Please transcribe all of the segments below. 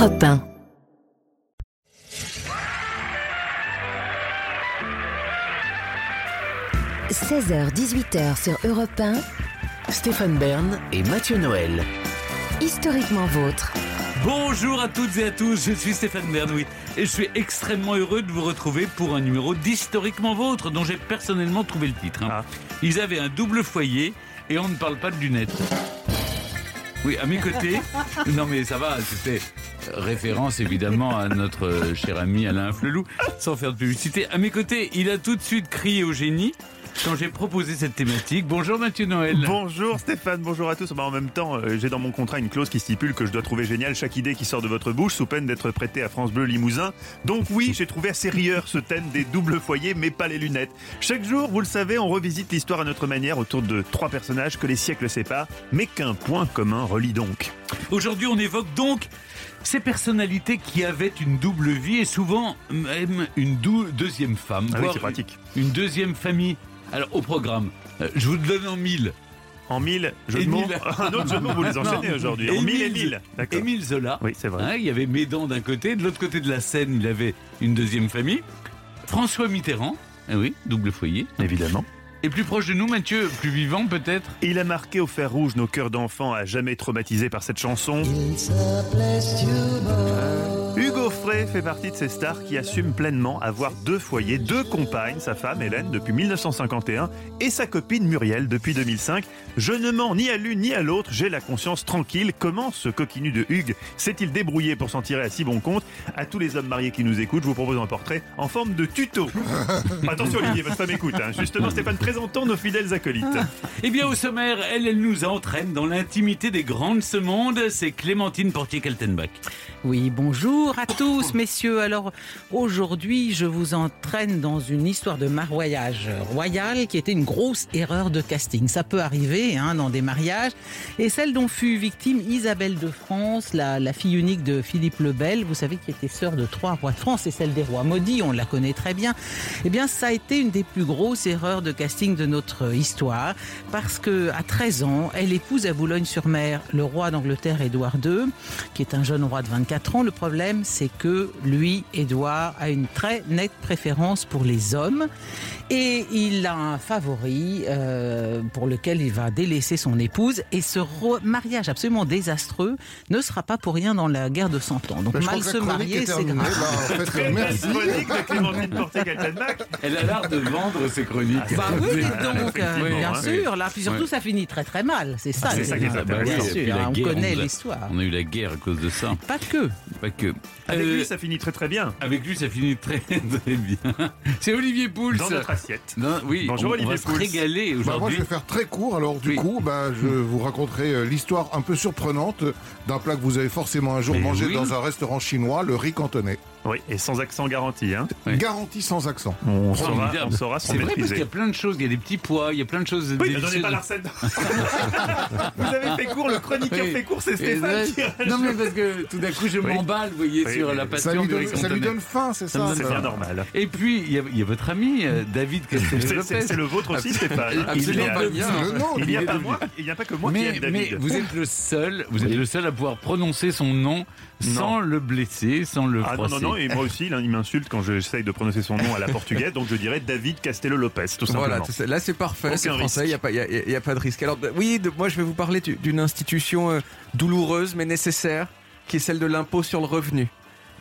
Europe 1. « 16h-18h sur Europe 1, Stéphane Bern et Mathieu Noël. historiquement vôtre. Bonjour à toutes et à tous, je suis Stéphane Bernoui et je suis extrêmement heureux de vous retrouver pour un numéro d'Historiquement Vôtre dont j'ai personnellement trouvé le titre. hein. Ils avaient un double foyer et on ne parle pas de lunettes. Oui, à mes côtés. Non mais ça va, c'était référence évidemment à notre cher ami Alain Flelou, sans faire de publicité. À mes côtés, il a tout de suite crié au génie quand j'ai proposé cette thématique. Bonjour Mathieu Noël. Bonjour Stéphane, bonjour à tous. Bah, en même temps, euh, j'ai dans mon contrat une clause qui stipule que je dois trouver génial chaque idée qui sort de votre bouche sous peine d'être prêté à France Bleu Limousin. Donc oui, j'ai trouvé assez rieur ce thème des doubles foyers, mais pas les lunettes. Chaque jour, vous le savez, on revisite l'histoire à notre manière autour de trois personnages que les siècles séparent, mais qu'un point commun relie donc. Aujourd'hui, on évoque donc ces personnalités qui avaient une double vie et souvent même une deuxième femme. Ah oui, voire c'est pratique. Une deuxième famille. Alors, au programme, euh, je vous le donne en mille. En mille, jeux de mots. Un autre jeu de mots, vous les enchaînez aujourd'hui. En mille et mille. Émile Zola. Oui, c'est vrai. Hein, il y avait Médan d'un côté, de l'autre côté de la Seine, il avait une deuxième famille. François Mitterrand, eh oui, double foyer. Évidemment. Et plus proche de nous, Mathieu, plus vivant peut-être. Il a marqué au fer rouge nos cœurs d'enfants à jamais traumatisés par cette chanson. Hugo Frey fait partie de ces stars qui assument pleinement avoir deux foyers, deux compagnes, sa femme Hélène depuis 1951 et sa copine Muriel depuis 2005. Je ne mens ni à l'une ni à l'autre, j'ai la conscience tranquille. Comment ce coquinu de Hugues s'est-il débrouillé pour s'en tirer à si bon compte? À tous les hommes mariés qui nous écoutent, je vous propose un portrait en forme de tuto. Attention Olivier, votre femme écoute. hein. Justement Stéphane, présentons nos fidèles acolytes. Eh bien, au sommaire, elle, elle nous entraîne dans l'intimité des grands de ce monde. C'est Clémentine Portier-Kaltenbach. Oui, bonjour à tous, messieurs. Alors, aujourd'hui, je vous entraîne dans une histoire de mariage royal qui était une grosse erreur de casting. Ça peut arriver hein, dans des mariages. Et celle dont fut victime Isabelle de France, la, la fille unique de Philippe le Bel, vous savez, qui était sœur de trois rois de France et celle des rois maudits, on la connaît très bien. Eh bien, ça a été une des plus grosses erreurs de casting de notre histoire parce que à 13 ans, elle épouse à Boulogne-sur-Mer le roi d'Angleterre Édouard II, qui est un jeune roi de 24 ans. Le problème, c'est que lui, Édouard, a une très nette préférence pour les hommes et il a un favori euh, pour lequel il va délaisser son épouse. Et ce mariage absolument désastreux ne sera pas pour rien dans la guerre de 100 ans. Donc Bah, mal se marier, est c'est grave. Bah, en fait, merci. Elle a l'art de vendre ses chroniques. Bah oui, Ah, donc euh, bien hein. sûr. Là, puis surtout, Ouais. ça finit très très mal. C'est ça. c'est ça qui est bien et puis sûr. hein, On connaît l'histoire. On a eu la guerre à cause de ça. Pas que. Pas que. Avec Euh, lui, ça finit très très bien. avec lui, ça finit très très bien. C'est Olivier Pouls. Dans notre assiette. Non, oui, Bonjour, on, Olivier on va se Pouls. régaler Bah, moi, aujourd'hui. je vais faire très court. Alors, du Oui. coup, bah, je vous raconterai euh, l'histoire un peu surprenante d'un plat que vous avez forcément un jour Mais mangé oui. dans un restaurant chinois, le riz cantonais. Oui, et sans accent garanti. Hein. Oui. Garanti sans accent. On, saura, Formidable. on saura C'est vrai parce qu'il y a plein de choses. Il y a des petits pois, il y a plein de choses. Oui, donnez pas la recette. Vous avez fait court, le chroniqueur Oui. fait court, c'est Stéphane qui Non mais parce que tout d'un coup je m'emballe, vous voyez, Oui, sur oui. la Ça passion lui, riz donne, ça lui donne faim, c'est Ça ça C'est ça bien normal. Et puis il y, a, il y a votre ami euh, David C'est- C'est le vôtre aussi, Stéphane. Absolument Il y a- pas bien. Il n'y a pas est- moi, il n'y a pas que moi qui Mais, aime mais David. vous êtes le seul, vous êtes le seul à pouvoir prononcer son nom sans le blesser, sans le Ah non, froisser. non, non, et moi aussi, là, il m'insulte quand j'essaye de prononcer son nom à la portugaise, donc je dirais David Castello Lopez, tout simplement. Voilà, tout ça. là c'est parfait, c'est français, il n'y a, pas- y a- y a pas de risque. Alors oui, de- moi je vais vous parler du- d'une institution euh, douloureuse mais nécessaire, qui est celle de l'impôt sur le revenu.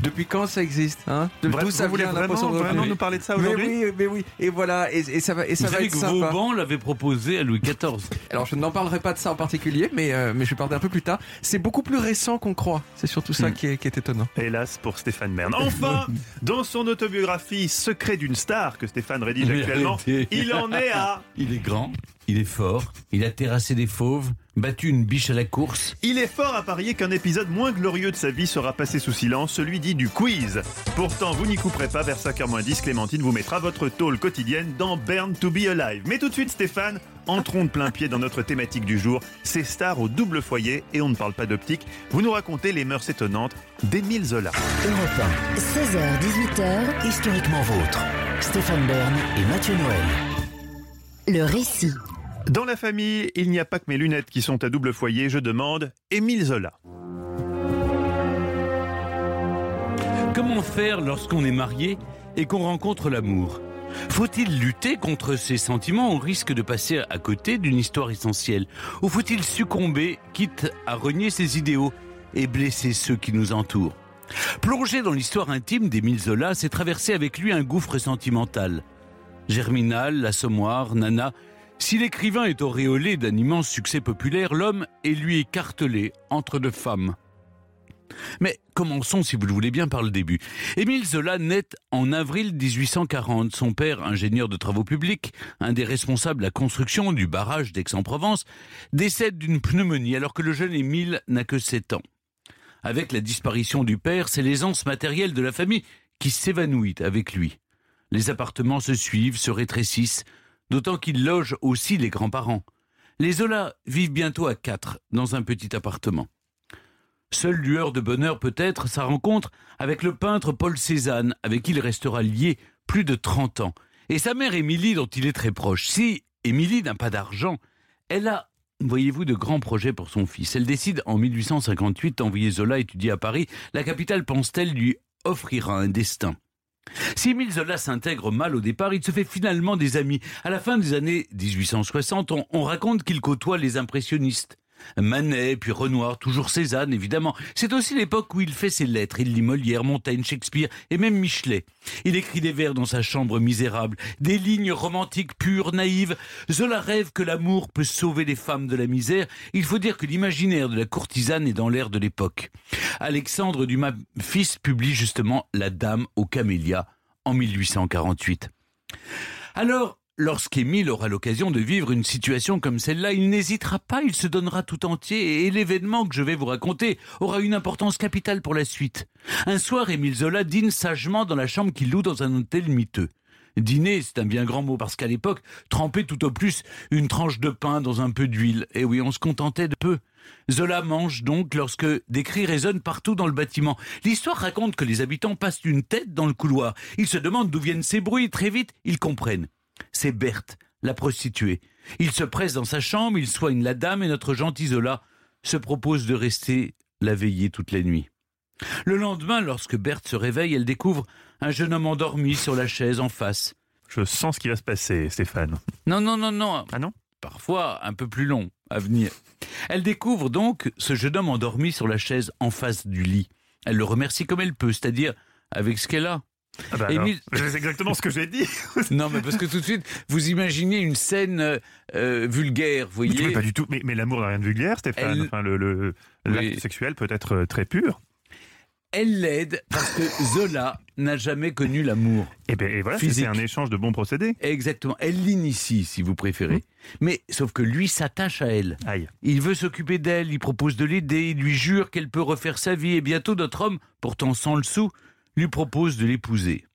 Depuis quand ça existe hein De- Bref, D'où ça vous voulez vraiment, vraiment nous parler de ça mais aujourd'hui oui, mais oui, et voilà, et, et ça va, et ça Vous va savez être que sympa. Vauban l'avait proposé à Louis XIV. Alors je n'en parlerai pas de ça en particulier, mais, euh, mais je vais parler un peu plus tard. C'est beaucoup plus récent qu'on croit. C'est surtout ça Hmm. qui, est, qui est étonnant. Hélas pour Stéphane Bern. Enfin, dans son autobiographie Secret d'une star que Stéphane rédige Mais actuellement, il en est à Il est grand, il est fort, il a terrassé des fauves, battu une biche à la course. Il est fort à parier qu'un épisode moins glorieux de sa vie sera passé sous silence, celui dit du quiz. Pourtant, vous n'y couperez pas, vers 5h10, Clémentine vous mettra votre tôle quotidienne dans Burn to be Alive. Mais tout de suite, Stéphane, entrons de plein pied dans notre thématique du jour, ces stars au double foyer, et on ne parle pas d'optique, vous nous racontez les mœurs étonnantes d'Émile Zola. Europe 16h-18h, 1, historiquement vôtre. Stéphane Bern et Mathieu Noël. le récit. Dans la famille, il n'y a pas que mes lunettes qui sont à double foyer, je demande Émile Zola. Comment faire lorsqu'on est marié et qu'on rencontre l'amour? Faut-il lutter contre ces sentiments au risque de passer à côté d'une histoire essentielle? Ou faut-il succomber, quitte à renier ses idéaux et blesser ceux qui nous entourent? Plonger dans l'histoire intime d'Émile Zola, c'est traverser avec lui un gouffre sentimental. Germinal, l'Assommoir, Nana, si l'écrivain est auréolé d'un immense succès populaire, l'homme est lui écartelé entre deux femmes. Mais commençons, si vous le voulez bien, par le début. Émile Zola naît en avril 1840. Son père, ingénieur de travaux publics, un des responsables de la construction du barrage d'Aix-en-Provence, décède d'une pneumonie alors que le jeune Émile n'a que 7 ans. Avec la disparition du père, c'est l'aisance matérielle de la famille qui s'évanouit avec lui. Les appartements se suivent, se rétrécissent, d'autant qu'il loge aussi les grands-parents. Les Zola vivent bientôt à quatre dans un petit appartement. Seule lueur de bonheur peut-être sa rencontre avec le peintre Paul Cézanne, avec qui il restera lié plus de 30 ans, et sa mère Émilie dont il est très proche. Si Émilie n'a pas d'argent, elle a, voyez-vous, de grands projets pour son fils. Elle décide en 1858 d'envoyer Zola étudier à Paris. La capitale pense-t-elle lui offrira un destin. Si Émile Zola s'intègre mal au départ, il se fait finalement des amis. À la fin des années 1860, on raconte qu'il côtoie les impressionnistes. Manet, puis Renoir, toujours Cézanne, évidemment. C'est aussi l'époque où il fait ses lettres. Il lit Molière, Montaigne, Shakespeare et même Michelet. Il écrit des vers dans sa chambre misérable, des lignes romantiques pures, naïves. Zola rêve que l'amour peut sauver les femmes de la misère. Il faut dire que l'imaginaire de la courtisane est dans l'air de l'époque. Alexandre Dumas fils publie justement La Dame aux camélias en 1848. Alors, Lorsqu'Émile aura l'occasion de vivre une situation comme celle-là, il n'hésitera pas, il se donnera tout entier et l'événement que je vais vous raconter aura une importance capitale pour la suite. Un soir, Émile Zola dîne sagement dans la chambre qu'il loue dans un hôtel miteux. Dîner, c'est un bien grand mot parce qu'à l'époque, tremper tout au plus une tranche de pain dans un peu d'huile. Et oui, on se contentait de peu. Zola mange donc lorsque des cris résonnent partout dans le bâtiment. L'histoire raconte que les habitants passent une tête dans le couloir. Ils se demandent d'où viennent ces bruits. Très vite, ils comprennent. C'est Berthe, la prostituée. Il se presse dans sa chambre, il soigne la dame et notre gentil Zola se propose de rester la veiller toute la nuit. Le lendemain, lorsque Berthe se réveille, elle découvre un jeune homme endormi sur la chaise en face. Je sens ce qui va se passer, Stéphane. Non, non, non, non. Ah non? Parfois un peu plus long à venir. Elle découvre donc ce jeune homme endormi sur la chaise en face du lit. Elle le remercie comme elle peut, c'est-à-dire avec ce qu'elle a. Ah bah c'est exactement ce que j'ai dit. non, mais parce que tout de suite, vous imaginez une scène euh, euh, vulgaire, vous voyez. Mais, pas du tout. Mais, mais l'amour n'a rien de vulgaire, Stéphane. Enfin, le, sexuel peut être euh, très pur. Elle l'aide parce que Zola n'a jamais connu l'amour. Et, eh ben, et voilà, c'est un échange de bons procédés. Exactement. Elle l'initie, si vous préférez. Mmh. Mais sauf que lui s'attache à elle. Aïe. Il veut s'occuper d'elle, il propose de l'aider, il lui jure qu'elle peut refaire sa vie. Et bientôt, notre homme, pourtant sans le sou, lui propose de l'épouser.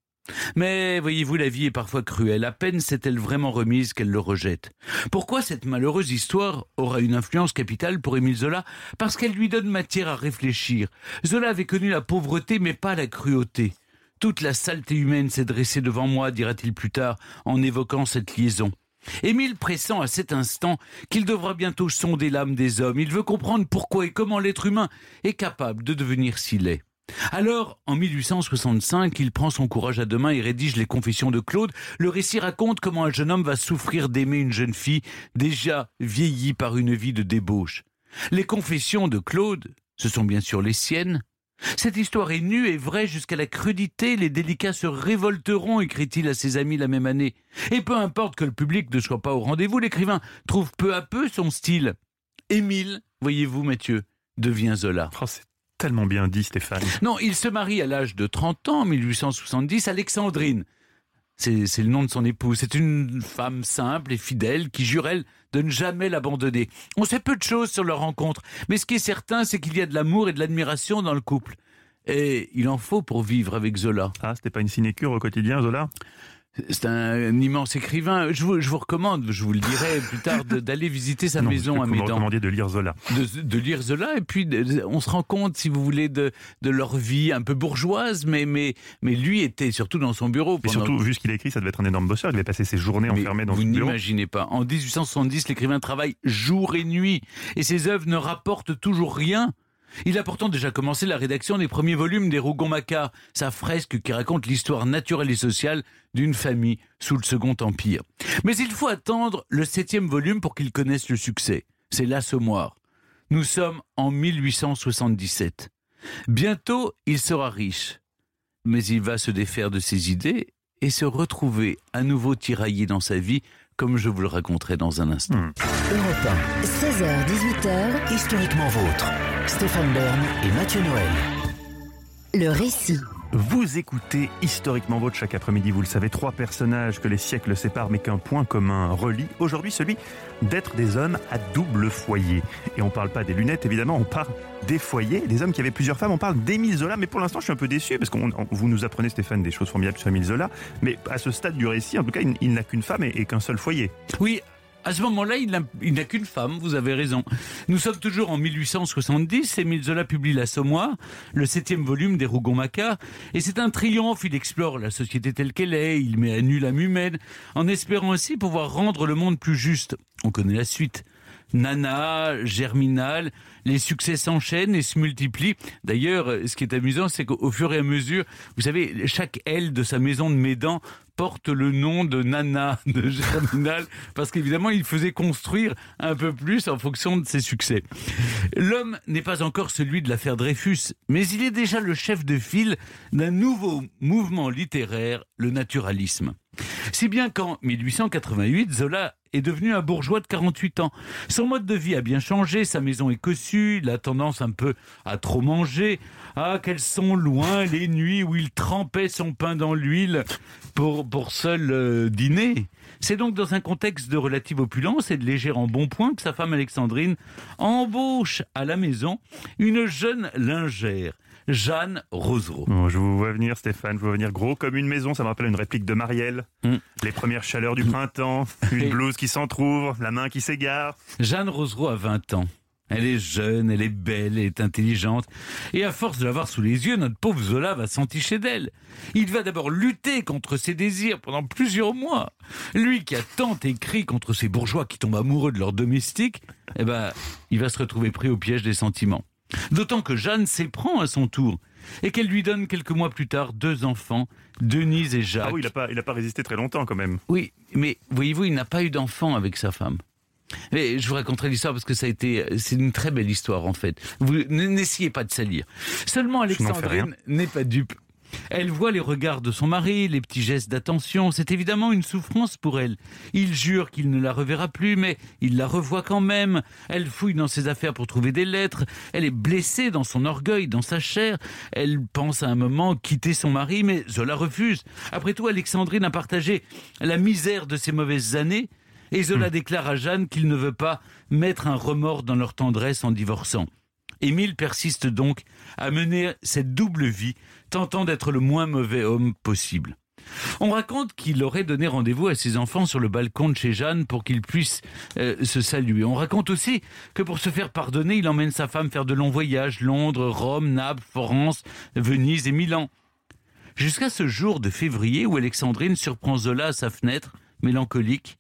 Mais voyez-vous, la vie est parfois cruelle. À peine s'est-elle vraiment remise qu'elle le rejette. Pourquoi cette malheureuse histoire aura une influence capitale pour Émile Zola? Parce qu'elle lui donne matière à réfléchir. Zola avait connu la pauvreté, mais pas la cruauté. Toute la saleté humaine s'est dressée devant moi, dira-t-il plus tard, en évoquant cette liaison. Émile pressent à cet instant qu'il devra bientôt sonder l'âme des hommes. Il veut comprendre pourquoi et comment l'être humain est capable de devenir si laid. Alors, en 1865, il prend son courage à deux mains et rédige les Confessions de Claude. Le récit raconte comment un jeune homme va souffrir d'aimer une jeune fille déjà vieillie par une vie de débauche. Les Confessions de Claude, ce sont bien sûr les siennes. Cette histoire est nue et vraie jusqu'à la crudité. Les délicats se révolteront, écrit-il à ses amis la même année. Et peu importe que le public ne soit pas au rendez-vous, l'écrivain trouve peu à peu son style. Émile, voyez-vous, Mathieu, devient Zola. Oh, tellement bien dit, Stéphane. Non, il se marie à l'âge de 30 ans, en 1870, Alexandrine. C'est le nom de son épouse. C'est une femme simple et fidèle qui jure, elle, de ne jamais l'abandonner. On sait peu de choses sur leur rencontre, mais ce qui est certain, c'est qu'il y a de l'amour et de l'admiration dans le couple. Et il en faut pour vivre avec Zola. Ah, c'était pas une sinécure au quotidien, Zola? C'est un, immense écrivain. Je vous, je vous, recommande, je vous le dirai plus tard, d'aller visiter sa maison à Médan. Vous de lire Zola. De, de, lire Zola, et puis on se rend compte, si vous voulez, de, de leur vie un peu bourgeoise, mais, mais, mais lui était surtout dans son bureau. Et surtout, vu ce qu'il a écrit, ça devait être un énorme bosseur. Il avait passé ses journées enfermé dans son bureau. Vous n'imaginez pas. En 1870, l'écrivain travaille jour et nuit, et ses œuvres ne rapportent toujours rien Il a pourtant déjà commencé la rédaction des premiers volumes des Rougon-Macquart, sa fresque qui raconte l'histoire naturelle et sociale d'une famille sous le Second Empire. Mais il faut attendre le septième volume pour qu'il connaisse le succès. C'est l'Assommoir. Nous sommes en 1877. Bientôt, il sera riche. Mais il va se défaire de ses idées et se retrouver à nouveau tiraillé dans sa vie, comme je vous le raconterai dans un instant. Europe 1, 16h, 18h, Historiquement vôtre. Stéphane Bern et Mathieu Noël. le récit. Vous écoutez historiquement votre chaque après-midi, vous le savez, trois personnages que les siècles séparent mais qu'un point commun relie. Aujourd'hui, celui d'être des hommes à double foyer. Et on parle pas des lunettes, évidemment, on parle des foyers, des hommes qui avaient plusieurs femmes. On parle d'Émile Zola, mais pour l'instant, je suis un peu déçu parce que vous nous apprenez, Stéphane, des choses formidables sur Émile Zola. Mais à ce stade du récit, en tout cas, il, il n'a qu'une femme et, et qu'un seul foyer. Oui, à ce moment-là, il n'a- qu'une femme, vous avez raison. Nous sommes toujours en 1870, Émile Zola publie L'Assommoir, le septième volume des Rougon-Macquart, et c'est un triomphe, il explore la société telle qu'elle est, il met à nu l'âme humaine, en espérant ainsi pouvoir rendre le monde plus juste. On connaît la suite. Nana, Germinal, les succès s'enchaînent et se multiplient. D'ailleurs, ce qui est amusant, c'est qu'au au fur et à mesure, vous savez, chaque aile de sa maison de Médan porte le nom de Nana, de Germinal, parce qu'évidemment, il faisait construire un peu plus en fonction de ses succès. L'homme n'est pas encore celui de l'affaire Dreyfus, mais il est déjà le chef de file d'un nouveau mouvement littéraire, le naturalisme. Si bien qu'en 1888, Zola est devenu un bourgeois de 48 ans. Son mode de vie a bien changé, sa maison est cossue, il a tendance un peu à trop manger. Ah, quelles sont loin les nuits où il trempait son pain dans l'huile pour, pour seul euh, dîner. C'est donc dans un contexte de relative opulence et de léger embonpoint que sa femme Alexandrine embauche à la maison une jeune lingère, Jeanne Rosereau. Bon, je vous vois venir, Stéphane, je vous vois venir gros comme une maison. Ça me rappelle une réplique de Marielle. Mm. Les premières chaleurs du printemps, une blouse qui s'entrouvre, la main qui s'égare. Jeanne Rosereau a 20 ans. Elle est jeune, elle est belle, elle est intelligente. Et à force de l'avoir sous les yeux, notre pauvre Zola va s'enticher d'elle. Il va d'abord lutter contre ses désirs pendant plusieurs mois. Lui qui a tant écrit contre ces bourgeois qui tombent amoureux de leurs domestiques, eh ben, il va se retrouver pris au piège des sentiments. D'autant que Jeanne s'éprend à son tour. Et qu'elle lui donne quelques mois plus tard deux enfants, Denise et Jacques. Ah oui, il n'a pas, il a pas résisté très longtemps quand même. Oui, mais voyez-vous, il n'a pas eu d'enfant avec sa femme. Mais je vous raconterai l'histoire parce que ça a été, c'est une très belle histoire en fait. Vous n'essayez pas de salir. Seulement. Alexandrine n'est pas dupe. Elle voit les regards de son mari, les petits gestes d'attention. C'est évidemment une souffrance pour elle. Il jure qu'il ne la reverra plus, mais il la revoit quand même. Elle fouille dans ses affaires pour trouver des lettres. Elle est blessée dans son orgueil, dans sa chair. Elle pense à un moment quitter son mari, mais Zola refuse. Après tout, Alexandrine a partagé la misère de ses mauvaises années. Et Zola déclare à Jeanne qu'il ne veut pas mettre un remords dans leur tendresse en divorçant. Émile persiste donc à mener cette double vie, tentant d'être le moins mauvais homme possible. On raconte qu'il aurait donné rendez-vous à ses enfants sur le balcon de chez Jeanne pour qu'ils puissent euh, se saluer. On raconte aussi que pour se faire pardonner, il emmène sa femme faire de longs voyages, Londres, Rome, Naples, Florence, Venise et Milan. Jusqu'à ce jour de février où Alexandrine surprend Zola à sa fenêtre, mélancolique.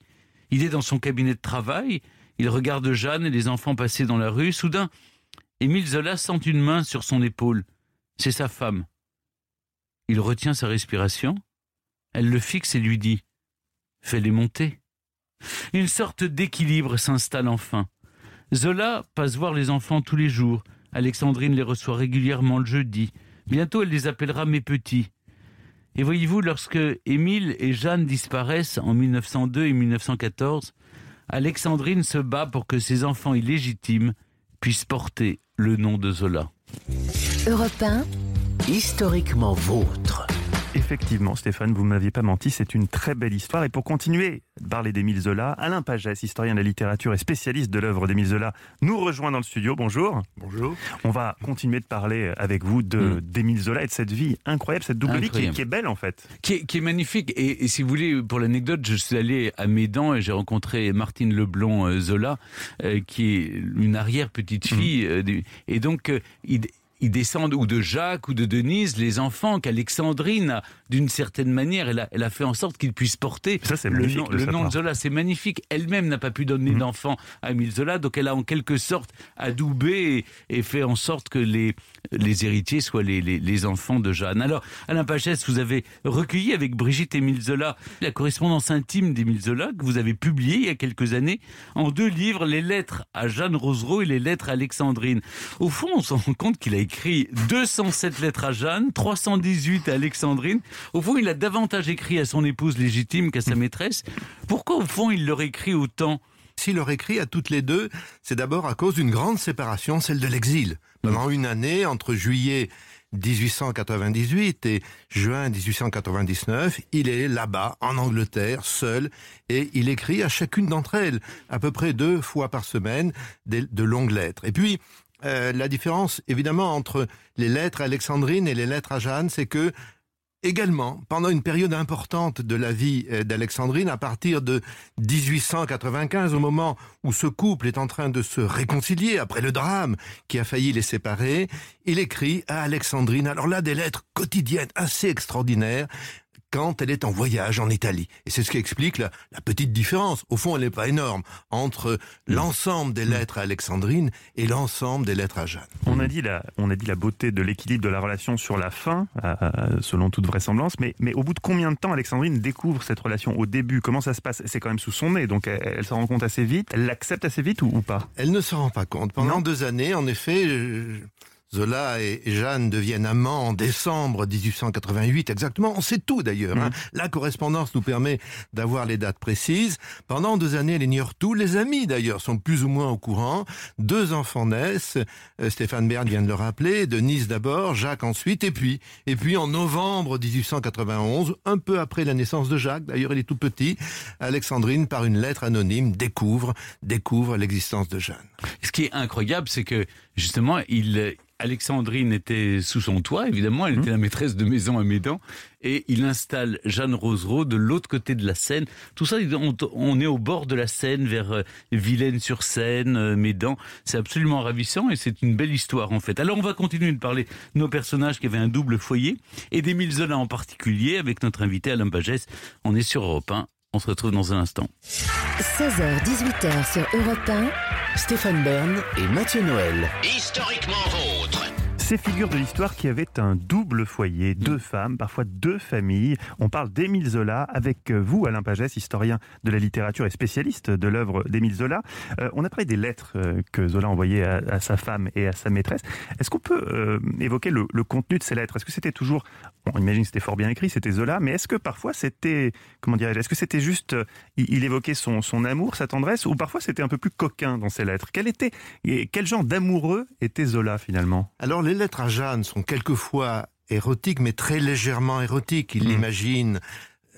Il est dans son cabinet de travail, il regarde Jeanne et les enfants passer dans la rue. Soudain, Émile Zola sent une main sur son épaule. C'est sa femme. Il retient sa respiration. Elle le fixe et lui dit Fais-les monter. Une sorte d'équilibre s'installe enfin. Zola passe voir les enfants tous les jours. Alexandrine les reçoit régulièrement le jeudi. Bientôt, elle les appellera mes petits. Et voyez-vous, lorsque Émile et Jeanne disparaissent en 1902 et 1914, Alexandrine se bat pour que ses enfants illégitimes puissent porter le nom de Zola. Europe 1, Historiquement vôtre. Effectivement, Stéphane, vous m'aviez pas menti, c'est une très belle histoire. Et pour continuer de parler d'Émile Zola, Alain Pagès, historien de la littérature et spécialiste de l'œuvre d'Émile Zola, nous rejoint dans le studio. Bonjour. Bonjour. On va continuer de parler avec vous de Mm. d'Émile Zola et de cette vie incroyable, cette double vie qui est, Incroyable. qui est belle en fait. Qui est, qui est magnifique. Et, et si vous voulez, pour l'anecdote, je suis allé à Médan et j'ai rencontré Martine Leblond euh, Zola, euh, qui est une arrière-petite fille. euh, du- et donc, euh, il- ils descendent ou de Jacques ou de Denise, les enfants qu'Alexandrine d'une certaine manière, elle a, elle a fait en sorte qu'ils puissent porter Ça, le nom, de le nom de. Zola. C'est magnifique. Elle-même n'a pas pu donner Mhm. d'enfant à Émile Zola, donc elle a en quelque sorte adoubé et, et fait en sorte que les, les héritiers soient les, les, les enfants de Jeanne. Alors, Alain Pachès, vous avez recueilli avec Brigitte Émile Zola la correspondance intime d'Émile Zola que vous avez publiée il y a quelques années en deux livres, les lettres à Jeanne Rosereau et les lettres à Alexandrine. Au fond, on se rend compte qu'il a écrit 207 lettres à Jeanne, 318 à Alexandrine. Au fond, il a davantage écrit à son épouse légitime qu'à sa maîtresse. Pourquoi, au fond, il leur écrit autant? S'il leur écrit à toutes les deux, c'est d'abord à cause d'une grande séparation, celle de l'exil. Pendant une année, entre juillet 1898 et juin 1899, il est là-bas, en Angleterre, seul, et il écrit à chacune d'entre elles, à peu près deux fois par semaine, de longues lettres. Et puis, euh, la différence, évidemment, entre les lettres à Alexandrine et les lettres à Jeanne, c'est que Également, pendant une période importante de la vie euh, d'Alexandrine, à partir de 1895, au moment où ce couple est en train de se réconcilier après le drame qui a failli les séparer, il écrit à Alexandrine, alors là, des lettres quotidiennes assez extraordinaires, quand elle est en voyage en Italie. Et c'est ce qui explique la, la petite différence. Au fond, elle n'est pas énorme entre l'ensemble des lettres à Alexandrine et l'ensemble des lettres à Jeanne. On a dit la, on a dit la beauté de l'équilibre de la relation sur la fin, euh, selon toute vraisemblance. Mais, mais au bout de combien de temps Alexandrine découvre cette relation Au début, comment ça se passe? C'est quand même sous son nez, donc elle, elle s'en rend compte assez vite. Elle l'accepte assez vite ou, ou pas? Elle ne se rend pas compte. Pendant Non. deux années, en effet, euh, Zola et Jeanne deviennent amants en décembre 1888, exactement. On sait tout d'ailleurs. hein. La correspondance nous permet d'avoir les dates précises. Pendant deux années, elle ignore tout. Les amis d'ailleurs sont plus ou moins au courant. Deux enfants naissent. Euh, Stéphane Bern vient de le rappeler. Denise d'abord, Jacques ensuite, et puis, et puis en novembre 1891, un peu après la naissance de Jacques, d'ailleurs il est tout petit, Alexandrine, par une lettre anonyme, découvre, découvre l'existence de Jeanne. Ce qui est incroyable, c'est que justement, il, Alexandrine était sous son toit, évidemment, elle était la maîtresse de maison à Médan, et il installe Jeanne Rosereau de l'autre côté de la Seine. Tout ça, on, on est au bord de la Seine, vers euh, Vilaine-sur-Seine, euh, Médan. C'est absolument ravissant et c'est une belle histoire en fait. Alors on va continuer de parler de nos personnages qui avaient un double foyer et d'Émile Zola en particulier avec notre invité Alain Pagès. On est sur Europe 1. On se retrouve dans un instant. 16h-18h sur Europe 1. Stéphane Bern et Mathieu Noël. Historiquement vôtre. Ces figures de l'histoire qui avaient un double foyer, deux femmes, parfois deux familles. On parle d'Émile Zola avec vous, Alain Pagès, historien de la littérature et spécialiste de l'œuvre d'Émile Zola. Euh, on a parlé des lettres euh, que Zola envoyait à, à sa femme et à sa maîtresse. Est-ce qu'on peut euh, évoquer le, le contenu de ces lettres? Est-ce que c'était toujours, bon, on imagine que c'était fort bien écrit, c'était Zola, mais est-ce que parfois c'était, comment dirais-je, est-ce que c'était juste, euh, il, il évoquait son, son amour, sa tendresse, ou parfois c'était un peu plus coquin dans ses lettres? Quel était, quel genre d'amoureux était Zola finalement? Alors les lettres à Jeanne sont quelquefois érotiques, mais très légèrement érotiques. Il l'imagine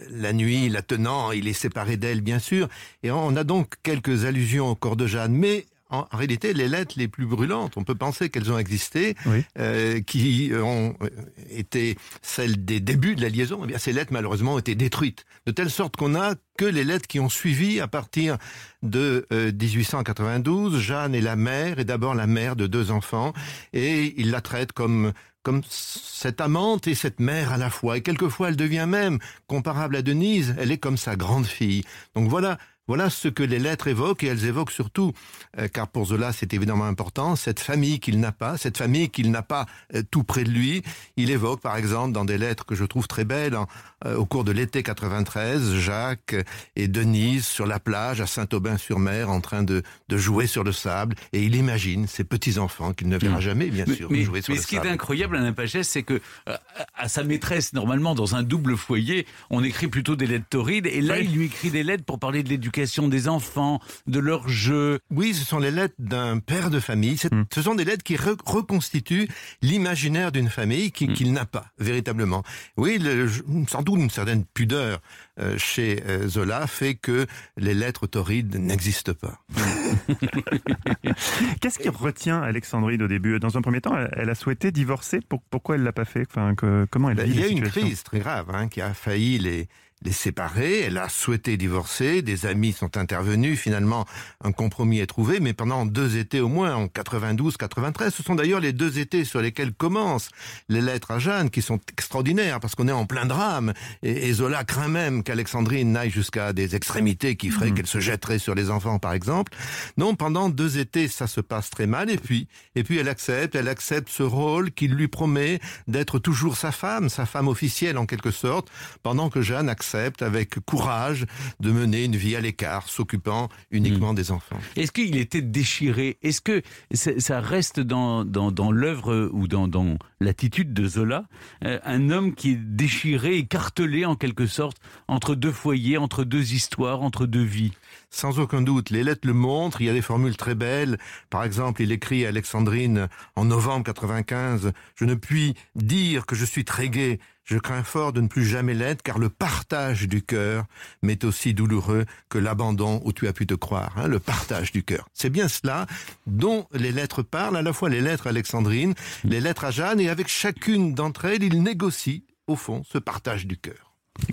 euh, la nuit, la tenant, il est séparé d'elle, bien sûr. Et on a donc quelques allusions au corps de Jeanne, mais en réalité, les lettres les plus brûlantes, on peut penser qu'elles ont existé, Oui. euh, qui ont euh, été celles des débuts de la liaison. Eh bien, ces lettres, malheureusement, ont été détruites. De telle sorte qu'on n'a que les lettres qui ont suivi à partir de euh, 1892. Jeanne est la mère, et d'abord la mère de deux enfants, et il la traite comme comme cette amante et cette mère à la fois. Et quelquefois, elle devient même comparable à Denise. Elle est comme sa grande fille. Donc voilà, voilà ce que les lettres évoquent, et elles évoquent surtout, euh, car pour Zola c'est évidemment important, cette famille qu'il n'a pas, cette famille qu'il n'a pas euh, tout près de lui. Il évoque par exemple dans des lettres que je trouve très belles, en- euh, au cours de l'été 93, Jacques et Denise sur la plage à Saint-Aubin-sur-Mer en train de, de jouer sur le sable, et il imagine ses petits-enfants qu'il ne verra Mm. jamais, bien Mais, sûr, mais- jouer sur mais le ce qui sable. est incroyable, Alain Pagès, c'est que euh, à sa maîtresse, normalement, dans un double foyer, on écrit plutôt des lettres torrides, et là, Oui. il lui écrit des lettres pour parler de l'éducation des enfants, de leur jeu. Oui, ce sont les lettres d'un père de famille. C'est- Mm. Ce sont des lettres qui re- reconstituent l'imaginaire d'une famille qui- qu'il n'a pas véritablement. Oui, le- sans doute une certaine pudeur euh, chez euh, Zola fait que les lettres torrides n'existent pas. Qu'est-ce qui retient Alexandrine au début? Dans un premier temps, elle, elle a souhaité divorcer. Pour- pourquoi elle l'a pas fait? Enfin, que- Comment elle Ben, vit Il y a une crise très grave hein, qui a failli les, les séparer. Elle a souhaité divorcer. Des amis sont intervenus. Finalement, un compromis est trouvé. Mais pendant deux étés au moins, en 92, 93, ce sont d'ailleurs les deux étés sur lesquels commencent les lettres à Jeanne, qui sont extraordinaires parce qu'on est en plein drame. Et, Zola craint même qu'Alexandrine n'aille jusqu'à des extrémités qui feraient mmh. qu'elle se jetterait sur les enfants, par exemple. Non, pendant deux étés, ça se passe très mal. Et puis, et puis elle accepte, elle accepte ce rôle qui lui promet d'être toujours sa femme, sa femme officielle en quelque sorte, pendant que Jeanne accepte accepte avec courage de mener une vie à l'écart, s'occupant uniquement hmm. des enfants. Est-ce qu'il était déchiré? Est-ce que ça reste dans, dans, dans l'œuvre ou dans, dans l'attitude de Zola euh, un homme qui est déchiré, écartelé en quelque sorte, entre deux foyers, entre deux histoires, entre deux vies? Sans aucun doute, les lettres le montrent, il y a des formules très belles. Par exemple, il écrit à Alexandrine en novembre 95, Je ne puis dire que je suis très gai, je crains fort de ne plus jamais l'être, car le partage du cœur m'est aussi douloureux que l'abandon où tu as pu te croire. Hein, le partage du cœur. C'est bien cela dont les lettres parlent, à la fois les lettres à Alexandrine, les lettres à Jeanne, et avec chacune d'entre elles, il négocie, au fond, ce partage du cœur.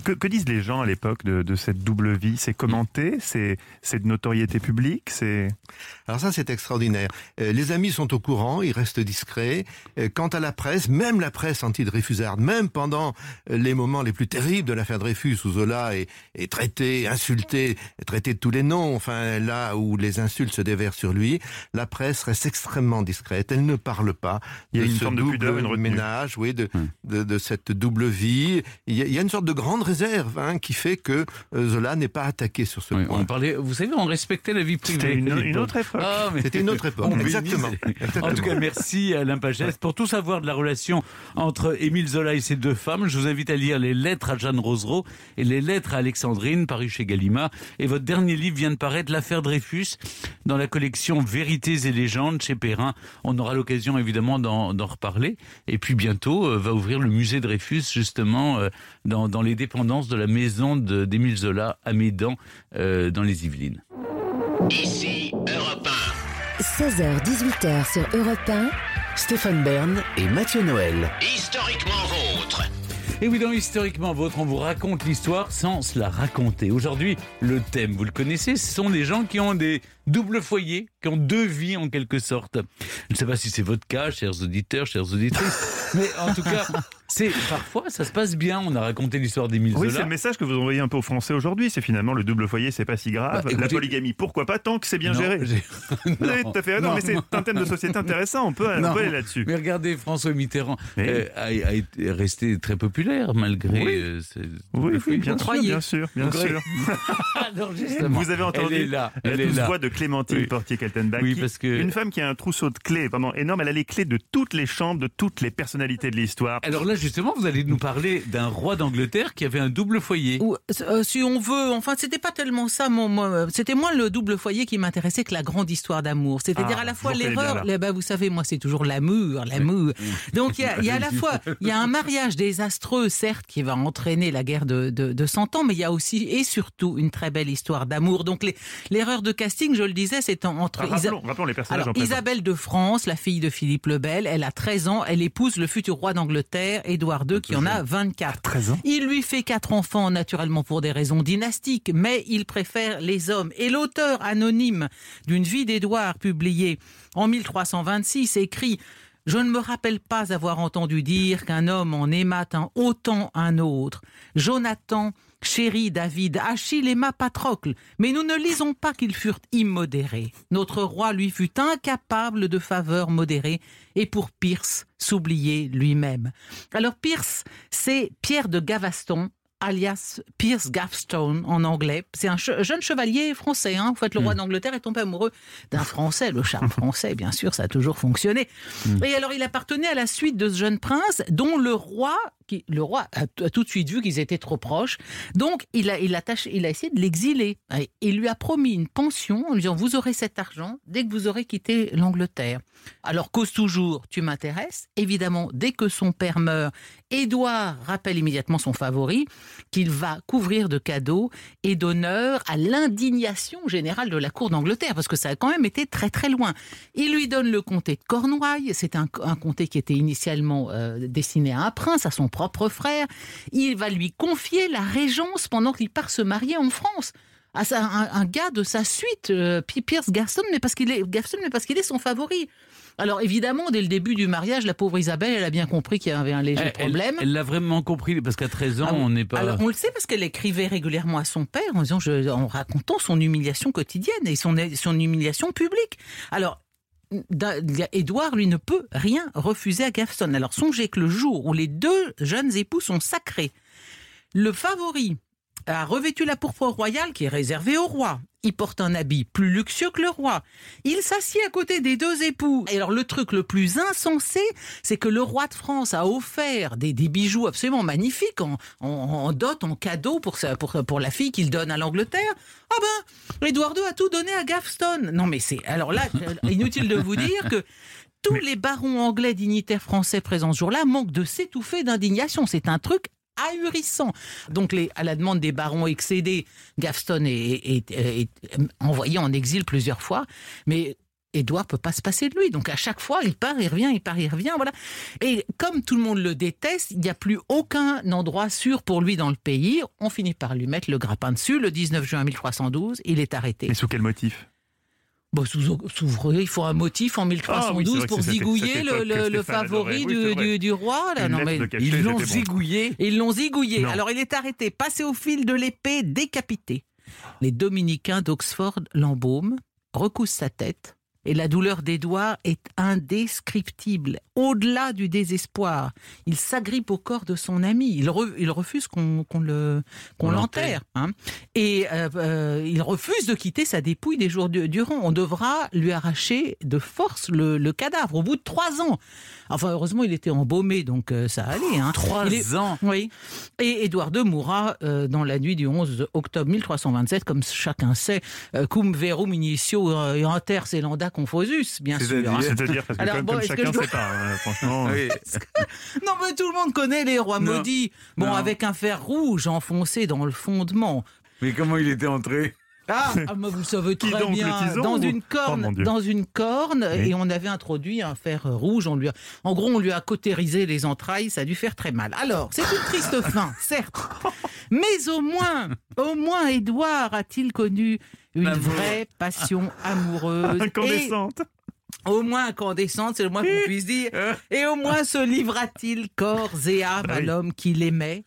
Que, disent les gens à l'époque de, cette double vie? C'est commenté? C'est de notoriété publique? C'est alors ça c'est extraordinaire. Euh, les amis sont au courant, ils restent discrets. Euh, quant à la presse, même la presse anti-Dreyfusarde, même pendant euh, les moments les plus terribles de l'affaire Dreyfus, où Zola est, est traité, insulté, traité de tous les noms, enfin là où les insultes se déversent sur lui, la presse reste extrêmement discrète. Elle ne parle pas. Il y a une forme de pudeur, une ménage, oui, de, de, cette double vie. Il y a, une sorte de grande réserve hein, qui fait que Zola n'est pas attaqué sur ce point. On parlait, vous savez, on respectait la vie privée. C'était une, autre époque. Ah, C'était une autre époque, exactement. En tout cas, merci Alain Pagès. Pour tout savoir de la relation entre Émile Zola et ses deux femmes, je vous invite à lire les lettres à Jeanne Rosereau et les lettres à Alexandrine, paru chez Gallimard. Et votre dernier livre vient de paraître, L'affaire Dreyfus, dans la collection Vérités et légendes chez Perrin. On aura l'occasion évidemment d'en reparler. Et puis bientôt euh, va ouvrir le musée Dreyfus, justement, euh, dans, dans, les de la maison d'Émile Zola à Médan, euh, dans les Yvelines. Ici, Europe 16h-18h sur Europe 1. Stéphane Bern et Mathieu Noël. Historiquement vôtre. Et oui, dans Historiquement Vôtre, on vous raconte l'histoire sans se la raconter. Aujourd'hui, le thème, vous le connaissez, ce sont des gens qui ont des doubles foyers, qui ont deux vies en quelque sorte. Je ne sais pas si c'est votre cas, chers auditeurs, chères auditrices, mais en tout cas, c'est parfois ça se passe bien. On a raconté l'histoire d'Émile Oui, c'est le message que vous envoyez un peu aux Français aujourd'hui. C'est finalement le double foyer, c'est pas si grave. Bah, la polygamie, pourquoi pas tant que c'est bien géré. Vous avez tout à fait Non, mais c'est un thème de société intéressant. On peut, aller là-dessus. Mais regardez, François Mitterrand euh, a, été resté très populaire malgré. Oui, euh, oui, oui, bien, sûr, bien sûr, bien sûr. vous avez entendu elle est là, elle la douce voix de Clémentine Portier-Kaltenbach. Oui, parce que une femme qui a un trousseau de clés vraiment énorme. Elle a les clés de toutes les chambres, de toutes les personnalités de l'histoire. Alors là, justement, vous allez nous parler d'un roi d'Angleterre qui avait un double foyer. Euh, si on veut, enfin, c'était pas tellement ça. Mon, c'était moins le double foyer qui m'intéressait que la grande histoire d'amour. C'est-à-dire ah, à la fois l'erreur. Bah, vous savez, moi, c'est toujours l'amour, l'amour. Donc il y, a, à la fois, il y a un mariage désastreux, certes, qui va entraîner la guerre de, de, 100 ans, mais il y a aussi et surtout une très belle histoire d'amour. Donc l'erreur de casting, je le disais, c'est entre ah, rappelons, les personnages Isabelle de France, la fille de Philippe le Bel, elle a 13 ans, elle épouse le futur roi d'Angleterre, Édouard II, qui en a 24. 13 ans. Il lui fait quatre enfants, naturellement pour des raisons dynastiques, mais il préfère les hommes. Et l'auteur anonyme d'une vie d'Édouard publiée en 1326 écrit je ne me rappelle pas avoir entendu dire qu'un homme en aimât un autant un autre. Jonathan chéri David, Achille aima Patrocle, mais nous ne lisons pas qu'ils furent immodérés. Notre roi lui fut incapable de faveurs modérées, et pour Pierce, s'oublier lui-même. Alors Pierce, c'est Pierre de Gavaston, alias Pierce Gavstone en anglais. C'est un jeune chevalier français. Hein. En fait, le roi hmm. d'Angleterre est tombé amoureux d'un Français. Le charme français, bien sûr, ça a toujours fonctionné. Hmm. Et alors, il appartenait à la suite de ce jeune prince, dont le roi, qui, le roi a, tout de suite vu qu'ils étaient trop proches. Donc, il a, il, a il a essayé de l'exiler. Il lui a promis une pension en lui disant, vous aurez cet argent dès que vous aurez quitté l'Angleterre. Alors cause toujours, tu m'intéresses. Évidemment, dès que son père meurt, Édouard rappelle immédiatement son favori, qu'il va couvrir de cadeaux et d'honneurs à l'indignation générale de la cour d'Angleterre, parce que ça a quand même été très très loin. Il lui donne le comté de Cornouailles, c'est un, comté qui était initialement euh, destiné à un prince, à son propre frère. Il va lui confier la régence pendant qu'il part se marier en France à sa- un, gars de sa suite, euh, Pierce Gaston, mais parce qu'il est mais parce qu'il est son favori. Alors évidemment, dès le début du mariage, la pauvre Isabelle, elle a bien compris qu'il y avait un léger Elle- problème. Elle l'a vraiment compris parce qu'à 13 ans, Ah on n'est pas. Alors on le sait parce qu'elle écrivait régulièrement à son père en, disant, je- en racontant son humiliation quotidienne et son, son humiliation publique. Alors Édouard, lui, ne peut rien refuser à Gaveston. Alors songez que le jour où les deux jeunes époux sont sacrés, le favori a revêtu la pourpre royale qui est réservée au roi. Il porte un habit plus luxueux que le roi. Il s'assied à côté des deux époux. Et alors le truc le plus insensé, c'est que le roi de France a offert des, des bijoux absolument magnifiques en, en- en dot, en cadeau pour, sa- pour, pour la fille qu'il donne à l'Angleterre. Ah ben, Édouard II a tout donné à Gaveston. Non mais c'est... Alors là, euh, inutile de vous dire que tous les barons anglais dignitaires français présents ce jour-là manquent de s'étouffer d'indignation. C'est un truc ahurissant. Donc, à la demande des barons excédés, Gaveston est, est- est- est envoyé en exil plusieurs fois, mais Édouard peut pas se passer de lui. Donc, à chaque fois, il part, il revient, il part, il revient, voilà. Et comme tout le monde le déteste, il n'y a plus aucun endroit sûr pour lui dans le pays. On finit par lui mettre le grappin dessus. Le 19 juin 1312, il est arrêté. Mais sous quel motif? Bon, sous, sous- il faut un motif en 1312 Ah oui, pour zigouiller le, favori. Oui, du, roi. Là. Non, mais Ils l'ont bon. zigouillé. ils l'ont zigouillé. Non. Alors il est arrêté, passé au fil de l'épée, décapité. Les dominicains d'Oxford l'embaument, recoussent sa tête. Et la douleur d'Édouard est indescriptible, au-delà du désespoir. Il s'agrippe au corps de son ami. Il, re- il refuse qu'on le qu'on On l'enterre. hein. Et euh, euh, il refuse de quitter sa dépouille des jours du- durant. On devra lui arracher de force le, le cadavre au bout de trois ans. Enfin, heureusement, il était embaumé, donc euh, ça allait. Hein. Trois est- ans. oui. Et Édouard II mourra dans la nuit du 11 octobre 1327, comme chacun sait, cum verum initio inter celanda confusus, bien sûr. C'est-à-dire hein. C'est-à-dire parce que Alors, comme, bon, chacun dois- sait pas, hein, franchement. Oui. Non, mais tout le monde connaît les rois Non. maudits. Bon, Non. avec un fer rouge enfoncé dans le fondement. Mais comment il était entré Ah, ah, mais vous savez très donc, bien. tison dans ou- une Oh, corne, dans une corne, Oui. et on avait introduit un fer rouge. On lui a, en gros, on lui a cautérisé les entrailles. Ça a dû faire très mal. Alors, c'est une triste fin, certes, mais au moins, au moins, Édouard a-t-il connu une vraie passion amoureuse et Incandescente. au moins incandescente, c'est le moins qu'on puisse dire. Et au moins se livra-t-il corps et âme à l'homme qu'il aimait,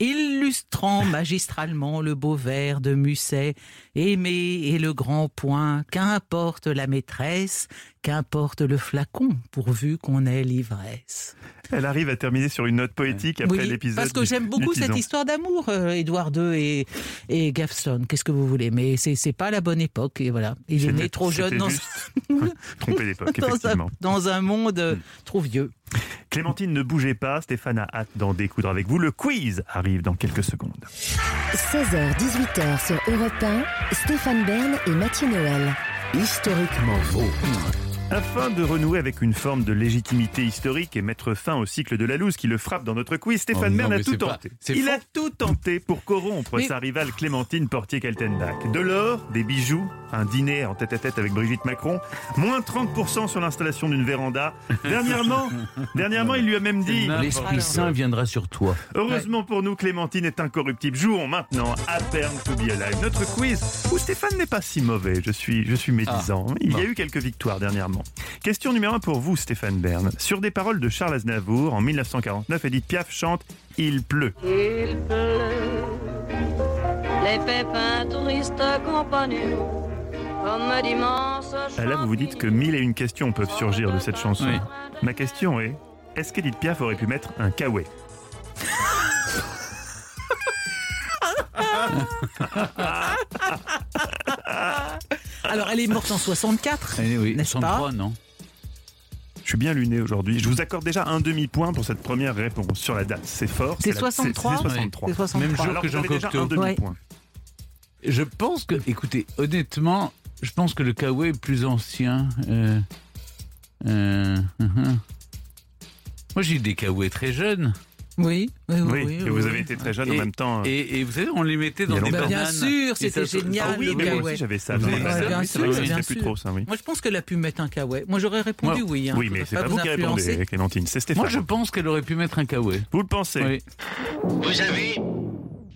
illustrant magistralement le beau vers de Musset, aimé et le grand point, qu'importe la maîtresse, qu'importe le flacon, pourvu qu'on ait l'ivresse. Elle arrive à terminer sur une note poétique après Oui, l'épisode. parce que j'aime beaucoup cette histoire d'amour, euh, Édouard II et, et Gaveston. Qu'est-ce que vous voulez? Mais c'est pas la bonne époque. Et voilà, il est né trop jeune dans, Trompé d'époque, un, dans un monde euh, Hmm. trop vieux. Clémentine, ne bougez pas. Stéphane a hâte d'en découdre avec vous. Le quiz arrive dans quelques secondes. 16h-18h sur Europe 1, Stéphane Bern et Mathieu Noël. Historiquement vôtre. Afin de renouer avec une forme de légitimité historique et mettre fin au cycle de la loose qui le frappe dans notre quiz, Stéphane Oh Bern a tout pas- tenté. Il faux. a tout tenté pour corrompre Mais- sa rivale Clémentine Portier-Kaltenbach. De l'or, des bijoux, un dîner en tête-à-tête avec Brigitte Macron, moins 30% sur l'installation d'une véranda. Dernièrement, dernièrement, il lui a même dit... L'Esprit Saint viendra sur toi. Heureusement pour nous, Clémentine est incorruptible. Jouons maintenant à Bern to be alive. Notre quiz où Stéphane n'est pas si mauvais. Je suis, je suis médisant. Ah, Il y a eu quelques victoires dernièrement. Question numéro un pour vous, Stéphane Bern. Sur des paroles de Charles Aznavour, en 1949, Edith Piaf chante Il pleut. Il pleut, les pépins touristes compagnons, Ah, Là, vous vous dites que mille et une questions peuvent surgir de cette chanson. Oui. Ma question est est-ce qu'Edith Piaf aurait pu mettre un kawaii? Alors, elle est morte en 64. Eh oui, N'est-ce 103, pas non Je suis bien luné aujourd'hui. Je vous accorde déjà un demi-point pour cette première réponse sur la date. C'est fort. C'est la- 63 C'est 63. C'est 63. Même jour Alors, que Jean avez déjà Cocteau. un demi-point. Je pense que, écoutez, honnêtement, je pense que le kawaii est plus ancien. euh, Euh, uh-huh. Moi, j'ai eu des cahuets très jeunes. Oui, oui, oui. Oui, oui, et vous oui. avez été très jeune en même temps. euh, Et, et vous savez, on les mettait dans des bananes. bien sûr, c'était génial. Ah oui, le mais moi aussi j'avais ça. Bien vrai, sûr, bien plus sûr. trop ça, oui. Moi, je pense qu'elle a pu mettre un cahuet. Moi, j'aurais répondu Moi- oui. hein. Oui, mais c'est pas vous vous qui répondez, Clémentine, c'est Stéphane. Moi, je pense qu'elle aurait pu mettre un cahuet. Vous le pensez Oui. Vous avez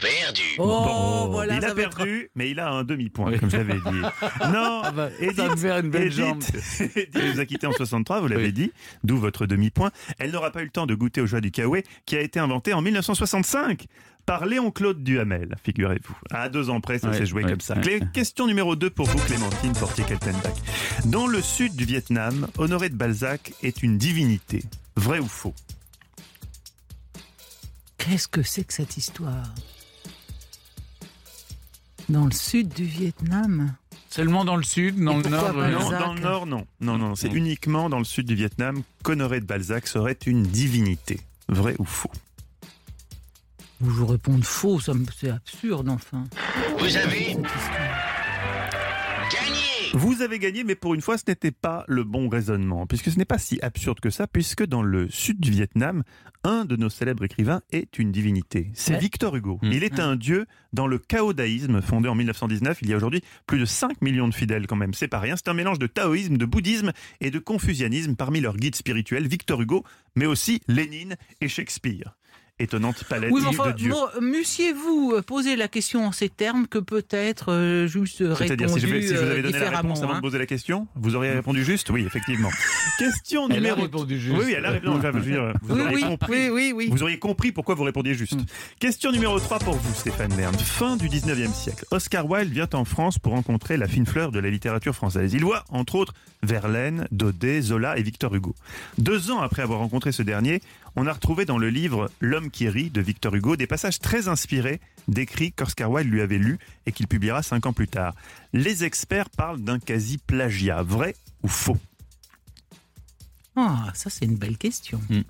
perdu. Oh, Bon, voilà, il a être- perdu, mais il a un demi-point, Oui. comme je l'avais dit. Non, bah, Edith, ça faire une belle Edith- jambe. Edith vous a quitté en 63, vous l'avez Oui. dit, d'où votre demi-point. Elle n'aura pas eu le temps de goûter aux joies du kawaii, qui a été inventé en 1965 par Léon-Claude Duhamel, figurez-vous. À deux ans près, ça Ouais, s'est joué ouais, comme ça. ouais. Question numéro 2 pour vous, Clémentine Portier-Kaltenbach. Dans le sud du Vietnam, Honoré de Balzac est une divinité. Vrai ou faux? Qu'est-ce que c'est que cette histoire? Dans le sud du Vietnam Seulement dans le sud, dans Et le nord. euh, Non, dans le nord, non. Non, non, c'est uniquement dans le sud du Vietnam qu'Honoré de Balzac serait une divinité. Vrai ou faux? Où je réponds faux, ça me- c'est absurde enfin. Vous avez. Vous avez gagné, mais pour une fois, ce n'était pas le bon raisonnement, puisque ce n'est pas si absurde que ça, puisque dans le sud du Vietnam, un de nos célèbres écrivains est une divinité. C'est Ouais. Victor Hugo. Mm. Il est un dieu dans le caodaïsme, fondé en 1919. Il y a aujourd'hui plus de 5 millions de fidèles quand même, c'est pas rien. C'est un mélange de taoïsme, de bouddhisme et de confucianisme parmi leurs guides spirituels, Victor Hugo, mais aussi Lénine et Shakespeare. Étonnante palette Oui, mais enfin, de dieux. bon, Mussiez-vous euh, poser la question en ces termes que peut-être euh, juste répondu C'est-à-dire, si vous euh, avais donné la différemment, réponse avant hein. de poser la question, vous auriez répondu juste Oui, effectivement. Question Elle a numéro répondu juste. Oui, oui, elle a répondu. Enfin, dire, vous Oui, auriez oui, compris. oui, oui, oui. Vous auriez compris pourquoi vous répondiez juste. Question numéro 3 pour vous, Stéphane Bern. Fin du 19e siècle. Oscar Wilde vient en France pour rencontrer la fine fleur de la littérature française. Il voit, entre autres, Verlaine, Daudet, Zola et Victor Hugo. Deux ans après avoir rencontré ce dernier, on a retrouvé dans le livre L'homme qui rit de Victor Hugo des passages très inspirés d'écrits qu'Oscar Wilde lui avait lus et qu'il publiera cinq ans plus tard. Les experts parlent d'un quasi-plagiat. Vrai ou faux? Ah, ça c'est une belle question. Hmm.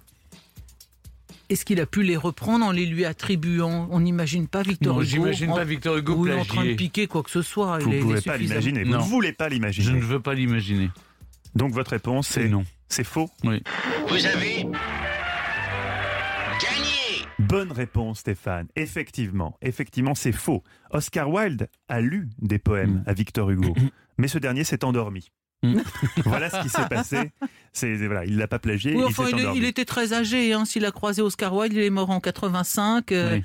Est-ce qu'il a pu les reprendre en les lui attribuant? On n'imagine pas Victor Non, Hugo. j'imagine en- pas Victor Hugo ou en train de piquer quoi que ce soit. Vous ne pouvez pas l'imaginer. Vous ne voulez pas Je l'imaginer. ne veux pas l'imaginer. Donc votre réponse, C'est non. C'est faux? Oui. Vous avez. Bonne réponse, Stéphane. Effectivement, effectivement, c'est faux. Oscar Wilde a lu des poèmes Mm. à Victor Hugo, mais ce dernier s'est endormi. Mm. voilà ce qui s'est passé. C'est voilà, il l'a pas plagié, Oui, enfin, il était très âgé. Hein. S'il a croisé Oscar Wilde, il est mort en 85. euh, Oui.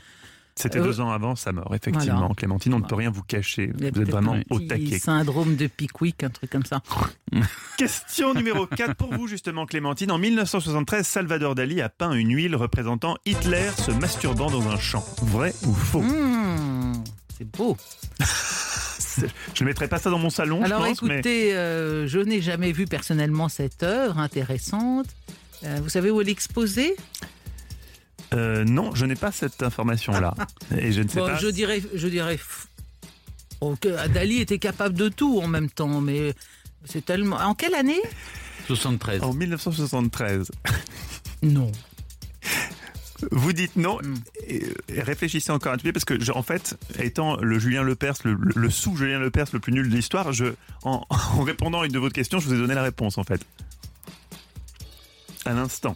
C'était Euh, deux ans avant sa mort, effectivement. voilà. Clémentine, on ne peut rien vous cacher. Vous êtes vraiment un au taquet. Syndrome de Pickwick, un truc comme ça. Question numéro 4 pour vous, justement, Clémentine. En 1973, Salvador Dali a peint une huile représentant Hitler se masturbant dans un champ. Vrai ou faux? Mmh, c'est beau. Je ne mettrai pas ça dans mon salon, Alors je pense, mais écoutez, euh, je n'ai jamais vu personnellement cette œuvre intéressante. Euh, vous savez où elle est exposée? Euh, non, je n'ai pas cette information-là. Et je ne sais Bon, pas. Je dirais, je dirais f- oh, que Dali était capable de tout en même temps, mais c'est tellement. En quelle année? 73. En 1973. Non. Vous dites non, Mm. et, et réfléchissez encore un petit peu, parce que, je- en fait, étant le Julien Lepers, le, le, le sous-Julien Lepers le plus nul de l'histoire, je, en, en répondant à une de vos questions, je vous ai donné la réponse, en fait. À l'instant.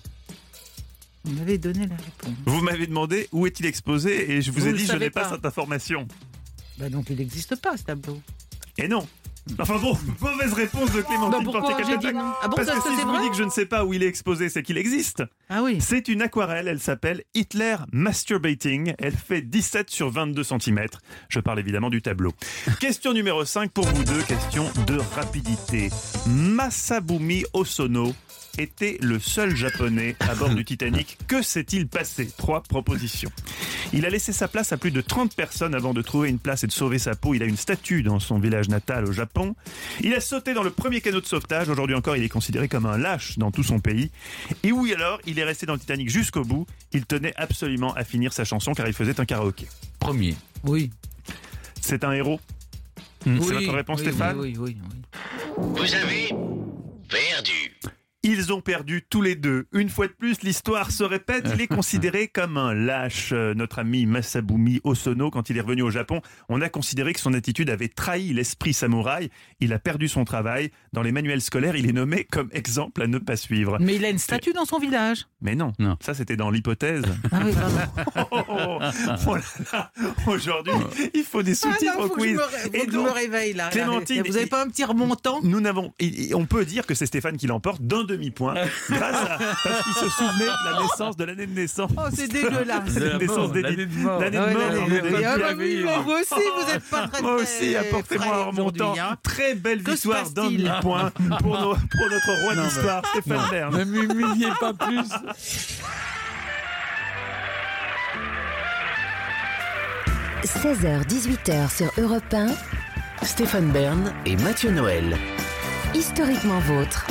Vous m'avez donné la réponse. Vous m'avez demandé où est-il exposé, et je vous, Vous ai dit, je n'ai pas pas. cette information. Bah donc il n'existe pas ce tableau. Et non. Enfin bon, mauvaise réponse de Clémentine Bah j'ai dit non Ah bon, Parce que que si je vous dis que je ne sais pas où il est exposé, c'est qu'il existe. Ah oui. C'est une aquarelle, elle s'appelle Hitler Masturbating. Elle fait 17 sur 22 cm. Je parle évidemment du tableau. question numéro 5 pour vous deux, question de rapidité. Masabumi Osono était le seul japonais à bord du Titanic. Que s'est-il passé? Trois propositions. Il a laissé sa place à plus de 30 personnes avant de trouver une place et de sauver sa peau. Il a une statue dans son village natal au Japon. Il a sauté dans le premier canot de sauvetage. Aujourd'hui encore, il est considéré comme un lâche dans tout son pays. Et oui, alors, il est resté dans le Titanic jusqu'au bout. Il tenait absolument à finir sa chanson car il faisait un karaoké. Premier. Oui. C'est un héros? Mm. C'est votre réponse, oui, Stéphane? Oui, oui, oui. oui. Vous avez perdu. Ils ont perdu tous les deux. Une fois de plus, l'histoire se répète. Il est considéré comme un lâche. Euh, Notre ami Masabumi Osono, quand il est revenu au Japon, on a considéré que son attitude avait trahi l'esprit samouraï. Il a perdu son travail. Dans les manuels scolaires, il est nommé comme exemple à ne pas suivre. Mais il a une statue dans son village. Mais non, Non. ça c'était dans l'hypothèse. Ah oui. Oh, oh, oh, oh. Aujourd'hui, il faut des Ah sous-titres non, au faut que je quiz. me, Et que je me donc, réveille là. Clémentine, Vous avez pas un petit remontant? Nous n'avons, on peut dire que c'est Stéphane qui l'emporte d'un demi-point, grâce à, parce qu'il se souvenait de la naissance, de l'année de naissance. Oh, c'est dégueulasse. La naissance l'année de mort. L'année de mort, moi aussi, vous êtes pas très Moi aussi, apportez-moi remontant. aujourd'hui, hein. Très belle victoire d'un demi-point pour, notre roi d'histoire, Stéphane Bern. Ne m'humiliez pas plus. 16h-18h sur Europe 1, Stéphane Bern et Mathieu Noël. historiquement vôtre.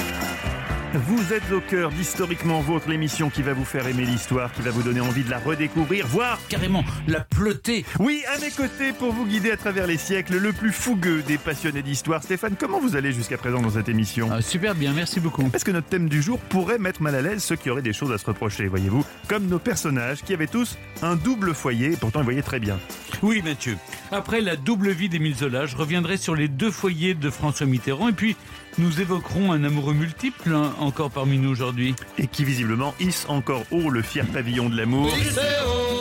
Vous êtes au cœur d'Historiquement Vôtre, l'émission qui va vous faire aimer l'histoire, qui va vous donner envie de la redécouvrir, voire Carrément, la pleuter. Oui, à mes côtés pour vous guider à travers les siècles, le plus fougueux des passionnés d'histoire. Stéphane, comment vous allez jusqu'à présent dans cette émission Ah, super bien, merci beaucoup. Est-ce que notre thème du jour pourrait mettre mal à l'aise ceux qui auraient des choses à se reprocher, voyez-vous Comme nos personnages qui avaient tous un double foyer, pourtant ils voyaient très bien. Oui, Mathieu. Après la double vie d'Émile Zola, je reviendrai sur les deux foyers de François Mitterrand et puis nous évoquerons un amoureux multiple hein, encore parmi nous aujourd'hui. Et qui visiblement hisse encore haut le fier pavillon de l'amour.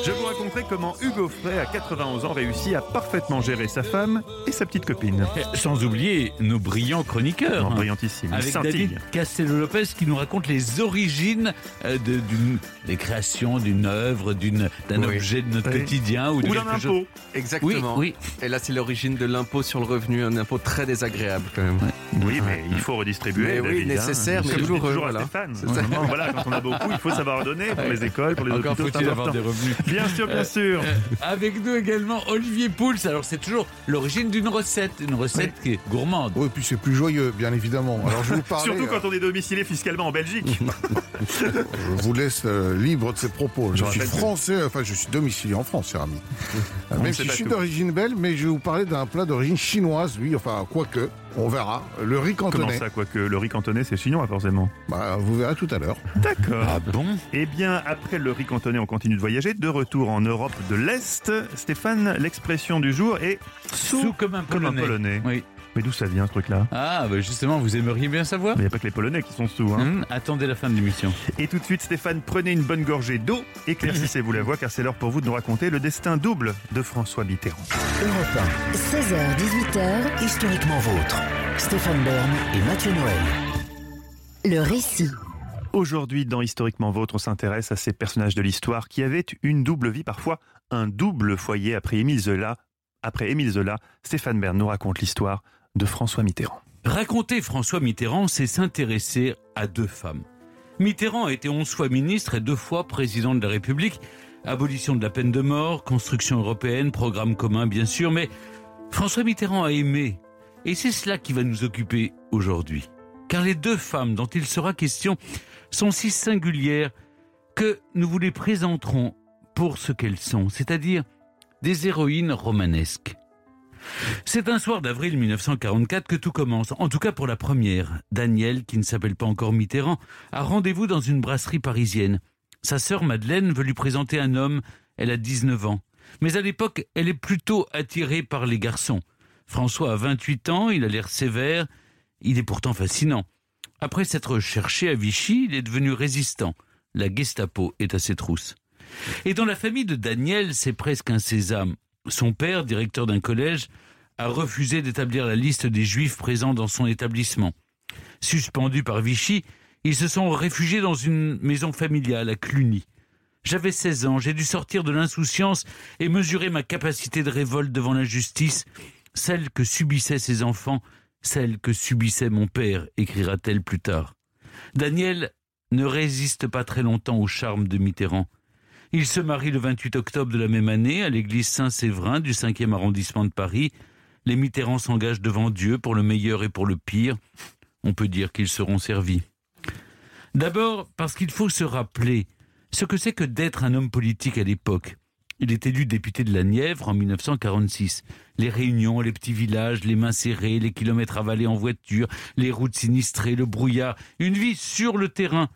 Je vous raconterai comment Hugo Frey, à 91 ans, réussit à parfaitement gérer sa femme et sa petite copine. Sans oublier nos brillants chroniqueurs. Non, hein. brillantissime, il Avec. David Castello-Lopez qui nous raconte les origines euh, de- d'une des créations d'une œuvre, d'une d'un Oui. objet de notre Oui. quotidien ou de Ou d'un quelque chose. impôt. Exactement. Oui, Et là, c'est l'origine de l'impôt sur le revenu, un impôt très désagréable quand même. Oui, mais il faut redistribuer. Mais oui, David, hein. nécessaire, mais douloureux, toujours à voilà. Stéphane. Voilà, quand on a beaucoup, il faut savoir donner pour les écoles, pour les Encore hôpitaux. c'est faut-il avoir des revenus. Bien sûr, bien sûr. Euh, avec nous également Olivier Pouls. Alors c'est toujours l'origine d'une recette, une recette qui est gourmande. Oui, et puis c'est plus joyeux, bien évidemment. Alors je vous parler. Surtout quand on est domicilié fiscalement en Belgique. Je vous laisse euh, libre de ces propos. Je Je suis français, enfin je suis domicilié en France, cher ami. Euh, Même si je suis d'origine belge, mais je vais vous parler d'un plat d'origine chinoise, oui, enfin quoique, on verra. Le riz Comment cantonais. ça, quoique le riz cantonais, c'est chinois forcément. Bah, vous verrez tout à l'heure. D'accord. Ah bon? Eh bien, après le riz cantonais, on continue de voyager. De retour en Europe de l'Est, Stéphane, l'expression du jour est sous, Sous comme un comme un polonais. polonais. Oui. Mais d'où ça vient ce truc-là Ah, bah justement, vous aimeriez bien savoir Mais il n'y a pas que les Polonais qui sont sous. Hein. Hum, Attendez la fin de l'émission. Et tout de suite, Stéphane, prenez une bonne gorgée d'eau, éclaircissez-vous la voix, car c'est l'heure pour vous de nous raconter le destin double de François Mitterrand. Europe 16h-18h, 1. Historiquement vôtre. Stéphane Bern et Mathieu Noël. le récit. Aujourd'hui, dans Historiquement Vôtre, on s'intéresse à ces personnages de l'histoire qui avaient une double vie, parfois un double foyer. Après Émile Zola, après Émile Zola Stéphane Bern nous raconte l'histoire de François Mitterrand. Raconter François Mitterrand, c'est s'intéresser à deux femmes. Mitterrand a été onze fois ministre et deux fois président de la République. Abolition de la peine de mort, construction européenne, programme commun bien sûr, mais François Mitterrand a aimé. Et c'est cela qui va nous occuper aujourd'hui. Car les deux femmes dont il sera question sont si singulières que nous vous les présenterons pour ce qu'elles sont, c'est-à-dire des héroïnes romanesques. C'est un soir d'avril 1944 que tout commence, en tout cas pour la première. Daniel, qui ne s'appelle pas encore Mitterrand, a rendez-vous dans une brasserie parisienne. Sa sœur Madeleine veut lui présenter un homme, elle a 19 ans. Mais à l'époque, elle est plutôt attirée par les garçons. François a 28 ans, il a l'air sévère, il est pourtant fascinant. Après s'être cherché à Vichy, il est devenu résistant. La Gestapo est à ses trousses. Et dans la famille de Daniel, c'est presque un sésame. Son père, directeur d'un collège, a refusé d'établir la liste des juifs présents dans son établissement. Suspendus par Vichy, ils se sont réfugiés dans une maison familiale à Cluny. J'avais 16 ans, j'ai dû sortir de l'insouciance et mesurer ma capacité de révolte devant l'injustice, celle que subissaient ses enfants, celle que subissait mon père, écrira-t-elle plus tard. Daniel ne résiste pas très longtemps au charme de Mitterrand. Il se marie le 28 octobre de la même année à l'église Saint-Séverin du 5e arrondissement de Paris. Les Mitterrand s'engagent devant Dieu pour le meilleur et pour le pire. On peut dire qu'ils seront servis. D'abord parce qu'il faut se rappeler ce que c'est que d'être un homme politique à l'époque. Il est élu député de la Nièvre en 1946. Les réunions, les petits villages, les mains serrées, les kilomètres avalés en voiture, les routes sinistrées, le brouillard, une vie sur le terrain.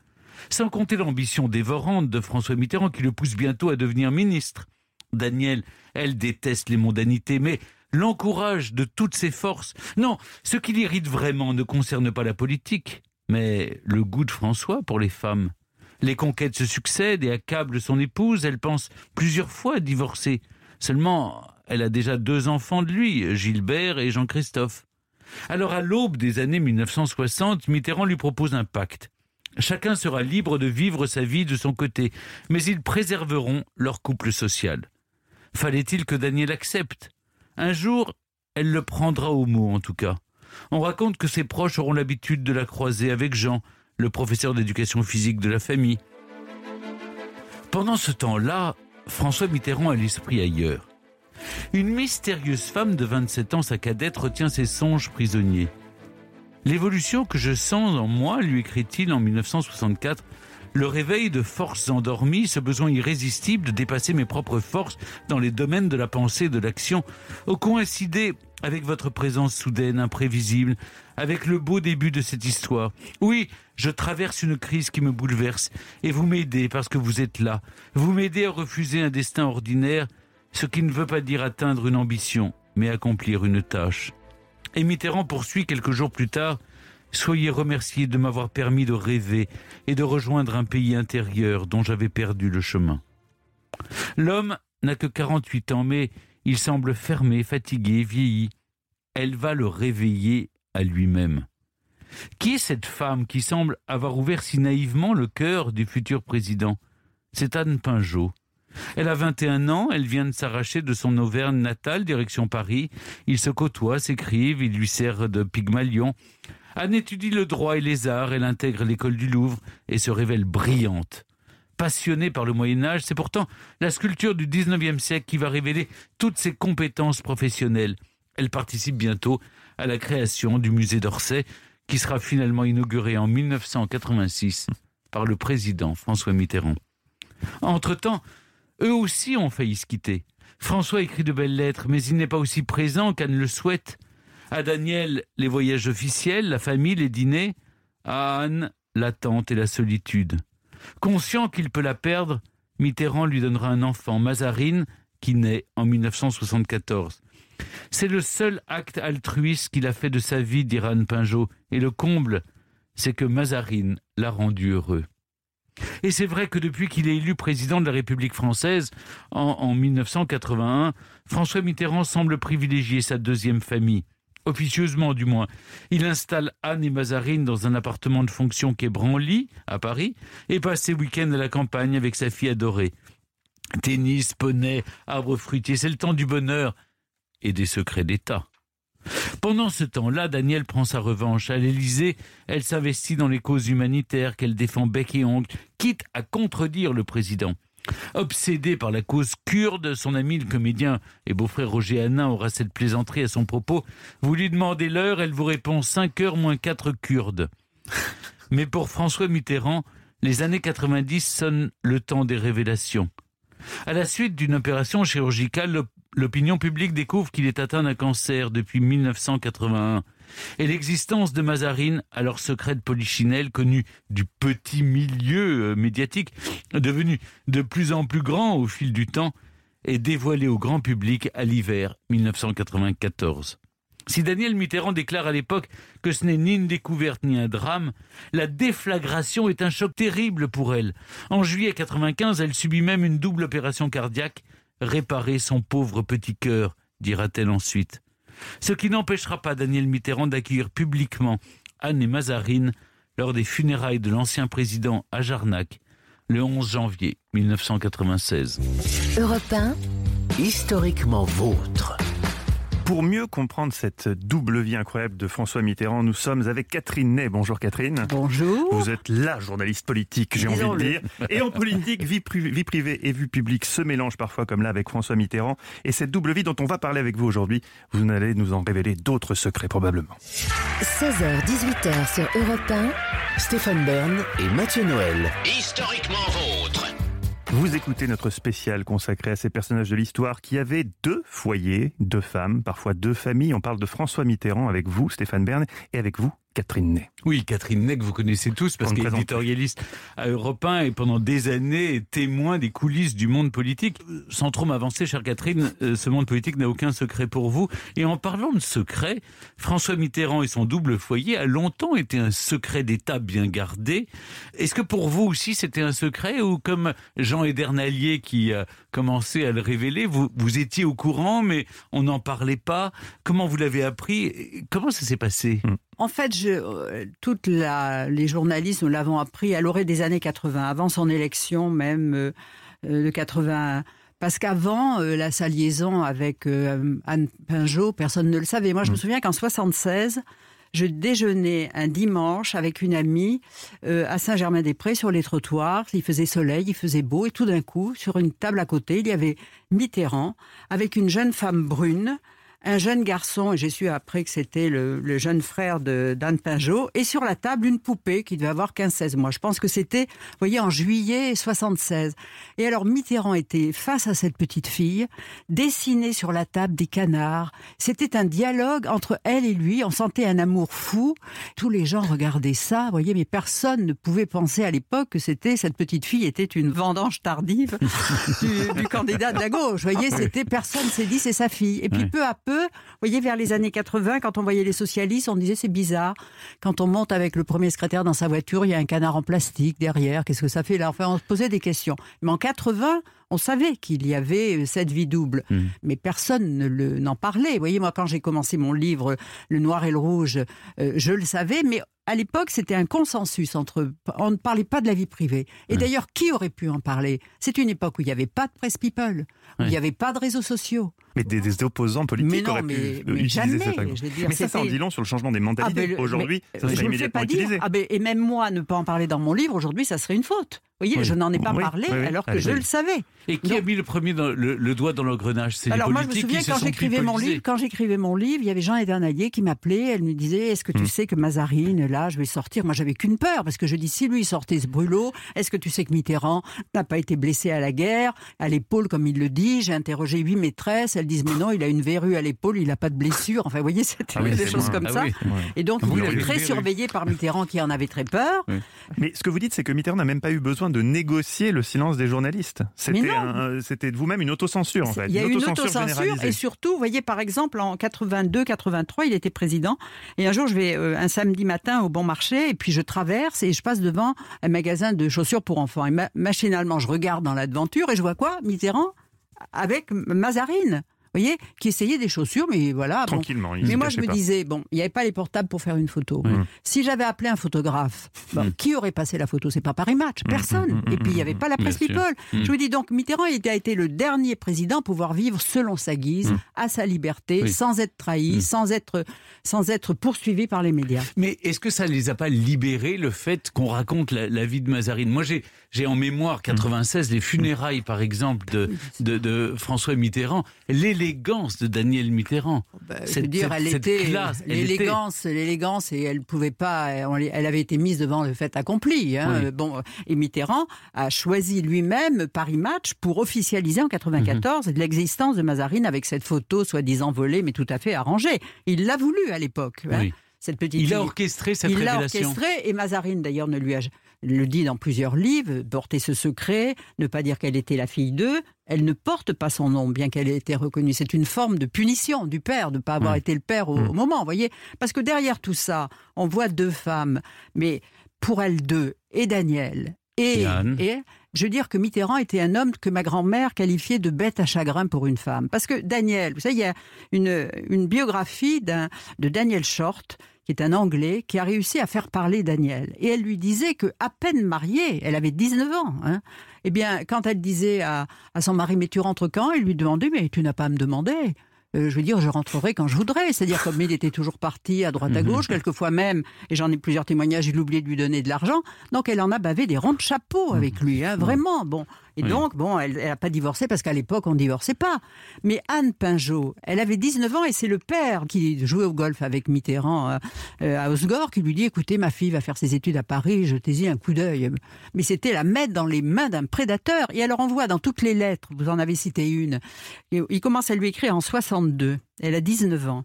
Sans compter l'ambition dévorante de François Mitterrand qui le pousse bientôt à devenir ministre. Daniel, elle déteste les mondanités, mais l'encourage de toutes ses forces. Non, ce qui l'irrite vraiment ne concerne pas la politique, mais le goût de François pour les femmes. Les conquêtes se succèdent et accablent son épouse. Elle pense plusieurs fois divorcer. Seulement, elle a déjà deux enfants de lui, Gilbert et Jean-Christophe. Alors, à l'aube des années 1960, Mitterrand lui propose un pacte. Chacun sera libre de vivre sa vie de son côté, mais ils préserveront leur couple social. Fallait-il que Daniel accepte? Un jour, elle le prendra au mot en tout cas. On raconte que ses proches auront l'habitude de la croiser avec Jean, le professeur d'éducation physique de la famille. Pendant ce temps-là, François Mitterrand a l'esprit ailleurs. Une mystérieuse femme de 27 ans, sa cadette, retient ses songes prisonniers. L'évolution que je sens en moi, lui écrit-il en 1964, le réveil de forces endormies, ce besoin irrésistible de dépasser mes propres forces dans les domaines de la pensée et de l'action, ont coïncidé avec votre présence soudaine, imprévisible, avec le beau début de cette histoire. Oui, je traverse une crise qui me bouleverse, et vous m'aidez parce que vous êtes là. Vous m'aidez à refuser un destin ordinaire, ce qui ne veut pas dire atteindre une ambition, mais accomplir une tâche. Et Mitterrand poursuit quelques jours plus tard Soyez remerciés de m'avoir permis de rêver et de rejoindre un pays intérieur dont j'avais perdu le chemin. L'homme n'a que 48 ans, mais il semble fermé, fatigué, vieilli. Elle va le réveiller à lui-même. Qui est cette femme qui semble avoir ouvert si naïvement le cœur du futur président? C'est Anne Pinjot. Elle a 21 ans, elle vient de s'arracher de son Auvergne natale, direction Paris. Ils se côtoient, s'écrivent, il lui sert de pygmalion. Anne étudie le droit et les arts, elle intègre l'école du Louvre et se révèle brillante. Passionnée par le Moyen Âge, c'est pourtant la sculpture du 19e siècle qui va révéler toutes ses compétences professionnelles. Elle participe bientôt à la création du musée d'Orsay, qui sera finalement inauguré en 1986 par le président François Mitterrand. Entre-temps, eux aussi ont failli se quitter. François écrit de belles lettres, mais il n'est pas aussi présent qu'Anne le souhaite. À Daniel, les voyages officiels, la famille, les dîners. À Anne, l'attente et la solitude. Conscient qu'il peut la perdre, Mitterrand lui donnera un enfant, Mazarine, qui naît en 1974. C'est le seul acte altruiste qu'il a fait de sa vie, dira Anne Pinjot, et le comble, c'est que Mazarine l'a rendu heureux. Et c'est vrai que depuis qu'il est élu président de la République française en, en 1981, François Mitterrand semble privilégier sa deuxième famille, officieusement du moins. Il installe Anne et Mazarine dans un appartement de fonction qu'est Branly, à Paris, et passe ses week-ends à la campagne avec sa fille adorée. Tennis, poney, arbres fruitiers, c'est le temps du bonheur et des secrets d'État. Pendant ce temps-là, Daniel prend sa revanche. À l'Élysée, elle s'investit dans les causes humanitaires qu'elle défend bec et ongle, quitte à contredire le président. Obsédé par la cause kurde, son ami le comédien et beau-frère Roger Hanin aura cette plaisanterie à son propos. Vous lui demandez l'heure, elle vous répond 5 heures moins 4 kurdes. Mais pour François Mitterrand, les années 90 sonnent le temps des révélations. À la suite d'une opération chirurgicale, l'opinion publique découvre qu'il est atteint d'un cancer depuis 1981 et l'existence de Mazarine, alors secret de Polichinelle, connu du petit milieu euh, médiatique, devenu de plus en plus grand au fil du temps, est dévoilée au grand public à l'hiver 1994. Si Daniel Mitterrand déclare à l'époque que ce n'est ni une découverte ni un drame, la déflagration est un choc terrible pour elle. En juillet 1995, elle subit même une double opération cardiaque, réparer son pauvre petit cœur, dira-t-elle ensuite ce qui n'empêchera pas Daniel Mitterrand d'accueillir publiquement Anne et Mazarine lors des funérailles de l'ancien président à Jarnac le 11 janvier 1996. Europe 1, Historiquement vôtre. Pour mieux comprendre cette double vie incroyable de François Mitterrand, nous sommes avec Catherine Ney. Bonjour Catherine. Bonjour. Vous êtes la journaliste politique, j'ai envie de dire. Et en politique, vie, pri- vie privée et vie publique se mélangent parfois comme là avec François Mitterrand. Et cette double vie dont on va parler avec vous aujourd'hui, vous allez nous en révéler d'autres secrets probablement. 16h-18h sur Europe 1, Stéphane Bern et Mathieu Noël. Historiquement vôtre. Vous écoutez notre spécial consacré à ces personnages de l'histoire qui avaient deux foyers, deux femmes, parfois deux familles. On parle de François Mitterrand avec vous, Stéphane Bern, et avec vous, Catherine Ney. Oui, Catherine Ney, que vous connaissez tous, parce qu'elle est éditorialiste à Europe 1 et pendant des années est témoin des coulisses du monde politique. Sans trop m'avancer, chère Catherine, euh, ce monde politique n'a aucun secret pour vous. Et en parlant de secret, François Mitterrand et son double foyer a longtemps été un secret d'État bien gardé. Est-ce que pour vous aussi c'était un secret ou comme Jean Edernalier qui a commencé à le révéler, vous, vous étiez au courant mais on n'en parlait pas. Comment vous l'avez appris Comment ça s'est passé? En fait, je, euh, toutes la- les journalistes, nous l'avons appris à l'orée des années 80, avant son élection même euh, euh, de 80. Parce qu'avant, euh, la, sa liaison avec euh, Anne Pinjot, personne ne le savait. Moi, je me souviens qu'en 76, je déjeunais un dimanche avec une amie euh, à Saint-Germain-des-Prés sur les trottoirs. Il faisait soleil, il faisait beau, et tout d'un coup, sur une table à côté, il y avait Mitterrand avec une jeune femme brune un jeune garçon, et j'ai su après que c'était le, le jeune frère de d'Anne Pinjot, et sur la table une poupée qui devait avoir 15-16 mois. Je pense que c'était, vous voyez, en juillet 76. Et alors Mitterrand était face à cette petite fille, dessinait sur la table des canards. C'était un dialogue entre elle et lui. On sentait un amour fou. Tous les gens regardaient ça, vous voyez, mais personne ne pouvait penser à l'époque que c'était cette petite fille était une vendange tardive du, du candidat de la gauche. Vous voyez, c'était personne s'est dit c'est sa fille. Et puis Ouais. peu à peu, vous voyez, vers les années 80, quand on voyait les socialistes, on disait c'est bizarre. Quand on monte avec le premier secrétaire dans sa voiture, il y a un canard en plastique derrière. Qu'est-ce que ça fait là? Enfin, on se posait des questions. Mais en 80, on savait qu'il y avait euh, cette vie double, Mm. mais personne ne le- n'en parlait. Vous voyez, moi, quand j'ai commencé mon livre Le Noir et le Rouge, euh, je le savais, mais à l'époque, c'était un consensus entre. On ne parlait pas de la vie privée. Et d'ailleurs, qui aurait pu en parler? C'est une époque où il n'y avait pas de presse people, où il n'y avait pas de réseaux sociaux. Mais des, des opposants politiques Mais non, auraient mais- pu mais utiliser jamais, cet argument. dire, mais ça, ça en dit long sur le changement des Ah, mentalités. ben, le- Aujourd'hui, ça serait je immédiatement pas utilisé. Ah, ben, et même moi, ne pas en parler dans mon livre, aujourd'hui, ça serait une faute. Vous voyez, Oui. je n'en ai pas Oui, parlé oui, alors que Allez, je le savais. Et qui a mis le premier dans- le, le doigt dans l'engrenage? C'est les Alors moi, je me souviens quand j'écrivais mon livre, quand j'écrivais mon livre, il y avait Jean Edernalier qui m'appelait. Elle me disait Est-ce que tu Hmm. sais que Mazarine, là, je vais sortir? Moi, j'avais qu'une peur parce que je dis si lui il sortait ce brûlot, est-ce que tu sais que Mitterrand n'a pas été blessé à la guerre, à l'épaule comme il le dit J'ai interrogé huit maîtresses. Elles disent mais non, il a une verrue à l'épaule, il n'a pas de blessure. Enfin, vous voyez, c'était Ah oui, des choses comme Ah ça. oui. Et donc, il était très surveillé par Mitterrand qui en avait très peur. Mais ce que vous dites, c'est que Mitterrand n'a même pas eu besoin de négocier le silence des journalistes. C'était un- c'était de vous-même une autocensure, en fait. Il y a une autocensure et surtout, vous voyez, par exemple, en 82-83, il était président. Et un jour, je vais euh, un samedi matin au bon marché et puis je traverse et je passe devant un magasin de chaussures pour enfants. Et ma- machinalement, je regarde dans la devanture et je vois quoi? Mitterrand avec Mazarine. Vous voyez, qui essayait des chaussures, mais voilà. bon. Tranquillement. il Mais moi, je me pas. disais, bon, il n'y avait pas les portables pour faire une photo. Si j'avais appelé un photographe, bon, qui aurait passé la photo? C'est pas Paris Match, personne. Et puis, il n'y avait pas la presse people. Je vous dis donc, Mitterrand il a été le dernier président à pouvoir vivre selon sa guise, à sa liberté, Oui. sans être trahi, sans, être, sans être poursuivi par les médias. Mais est-ce que ça ne les a pas libérés, le fait qu'on raconte la, la vie de Mazarine? Moi, j'ai, j'ai en mémoire 96 les funérailles, par exemple, de, de, de François Mitterrand, l'élégance de Daniel Mitterrand. Bah, je Cette- veux dire, elle cette était l'élégance, l'élégance, et elle pouvait pas. Elle avait été mise devant le fait accompli. hein. Oui. Bon, et Mitterrand a choisi lui-même Paris Match pour officialiser en 94 Mhm. l'existence de Mazarine avec cette photo soi-disant volée, mais tout à fait arrangée. Il l'a voulu à l'époque. hein. Cette petite Il fille. a orchestré cette Il l'a révélation. orchestré et Mazarine d'ailleurs ne lui a le dit dans plusieurs livres, porter ce secret, ne pas dire qu'elle était la fille d'eux. Elle ne porte pas son nom, bien qu'elle ait été reconnue. C'est une forme de punition du père de ne pas avoir Mm. été le père au, Mm. au moment, vous voyez. Parce que derrière tout ça, on voit deux femmes, mais pour elles deux, et Daniel, et, Et je veux dire que Mitterrand était un homme que ma grand-mère qualifiait de bête à chagrin pour une femme. Parce que Daniel, vous savez, il y a une, une biographie de Daniel Short, qui est un Anglais, qui a réussi à faire parler Daniel. Et elle lui disait que, à peine mariée, elle avait 19 ans, hein, eh bien, quand elle disait à, à son mari, mais tu rentres quand? Il lui demandait, mais tu n'as pas à me demander. Euh, je veux dire, je rentrerai quand je voudrais. C'est-à-dire, comme il était toujours parti à droite à gauche, quelquefois même, et j'en ai plusieurs témoignages, il oubliait de lui donner de l'argent. Donc, elle en a bavé des ronds de chapeau avec lui, hein, vraiment. Bon. Et Oui. donc, bon, elle n'a pas divorcé parce qu'à l'époque, on ne divorçait pas. Mais Anne Pinjot, elle avait 19 ans et c'est le père qui jouait au golf avec Mitterrand euh, euh, à Osgore qui lui dit écoutez, ma fille va faire ses études à Paris, jetez-y un coup d'œil. Mais c'était la mettre dans les mains d'un prédateur. Et elle leur envoie dans toutes les lettres, vous en avez cité une, il commence à lui écrire en 62. Elle a 19 ans.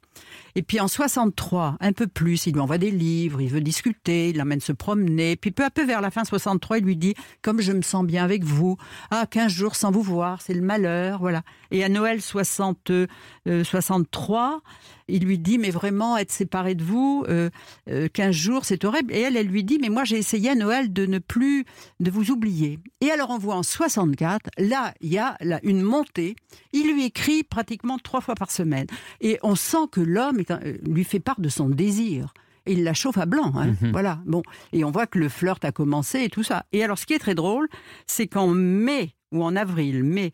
Et puis en 63, un peu plus, il lui envoie des livres, il veut discuter, il l'emmène se promener. Puis peu à peu, vers la fin 63, il lui dit Comme je me sens bien avec vous, ah, 15 jours sans vous voir, c'est le malheur. Voilà. Et à Noël 60, euh, 63, il lui dit Mais vraiment, être séparé de vous, euh, euh, 15 jours, c'est horrible. Et elle, elle lui dit Mais moi, j'ai essayé à Noël de ne plus de vous oublier. Et alors, on voit en 64, là, il y a une montée. Il lui écrit pratiquement trois fois par semaine. Et on sent que l'homme euh, lui fait part de son désir. Il la chauffe à blanc. hein. Voilà. Bon. Et on voit que le flirt a commencé et tout ça. Et alors, ce qui est très drôle, c'est qu'en mai ou en avril, mai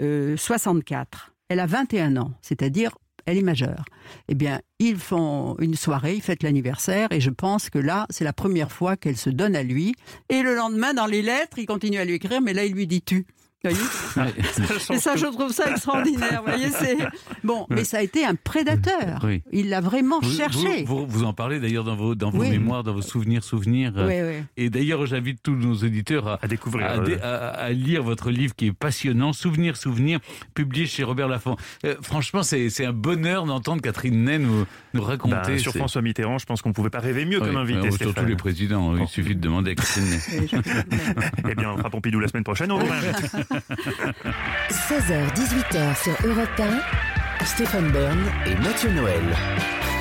euh, 64, elle a 21 ans, c'est-à-dire elle est majeure. Eh bien, ils font une soirée, ils fêtent l'anniversaire, et je pense que là, c'est la première fois qu'elle se donne à lui. Et le lendemain, dans les lettres, il continue à lui écrire, mais là, il lui dit tu. Voyez et ça, je trouve ça extraordinaire. Vous voyez, c'est bon, mais ça a été un prédateur. Oui. Il l'a vraiment Vous, cherché. vous, vous- vous en parlez d'ailleurs dans vos, dans vos Oui. mémoires, dans vos souvenirs, souvenirs. Oui, oui. Et d'ailleurs, j'invite tous nos auditeurs à, À découvrir. à, euh, dé- à- à lire votre livre qui est passionnant, Souvenirs, Souvenirs, publié chez Robert Laffont. Euh, franchement, c'est c'est un bonheur d'entendre Catherine Ney nous, nous raconter. bah, sur François Mitterrand, je pense qu'on pouvait pas rêver mieux Oui, comme invité. euh, surtout Stéphane. les présidents, il suffit de demander à Catherine Ney. Eh bien, on fera Pompidou la semaine prochaine. On vous réinvite. 16h-18h sur Europe 1, Stéphane Bern et Mathieu Noël.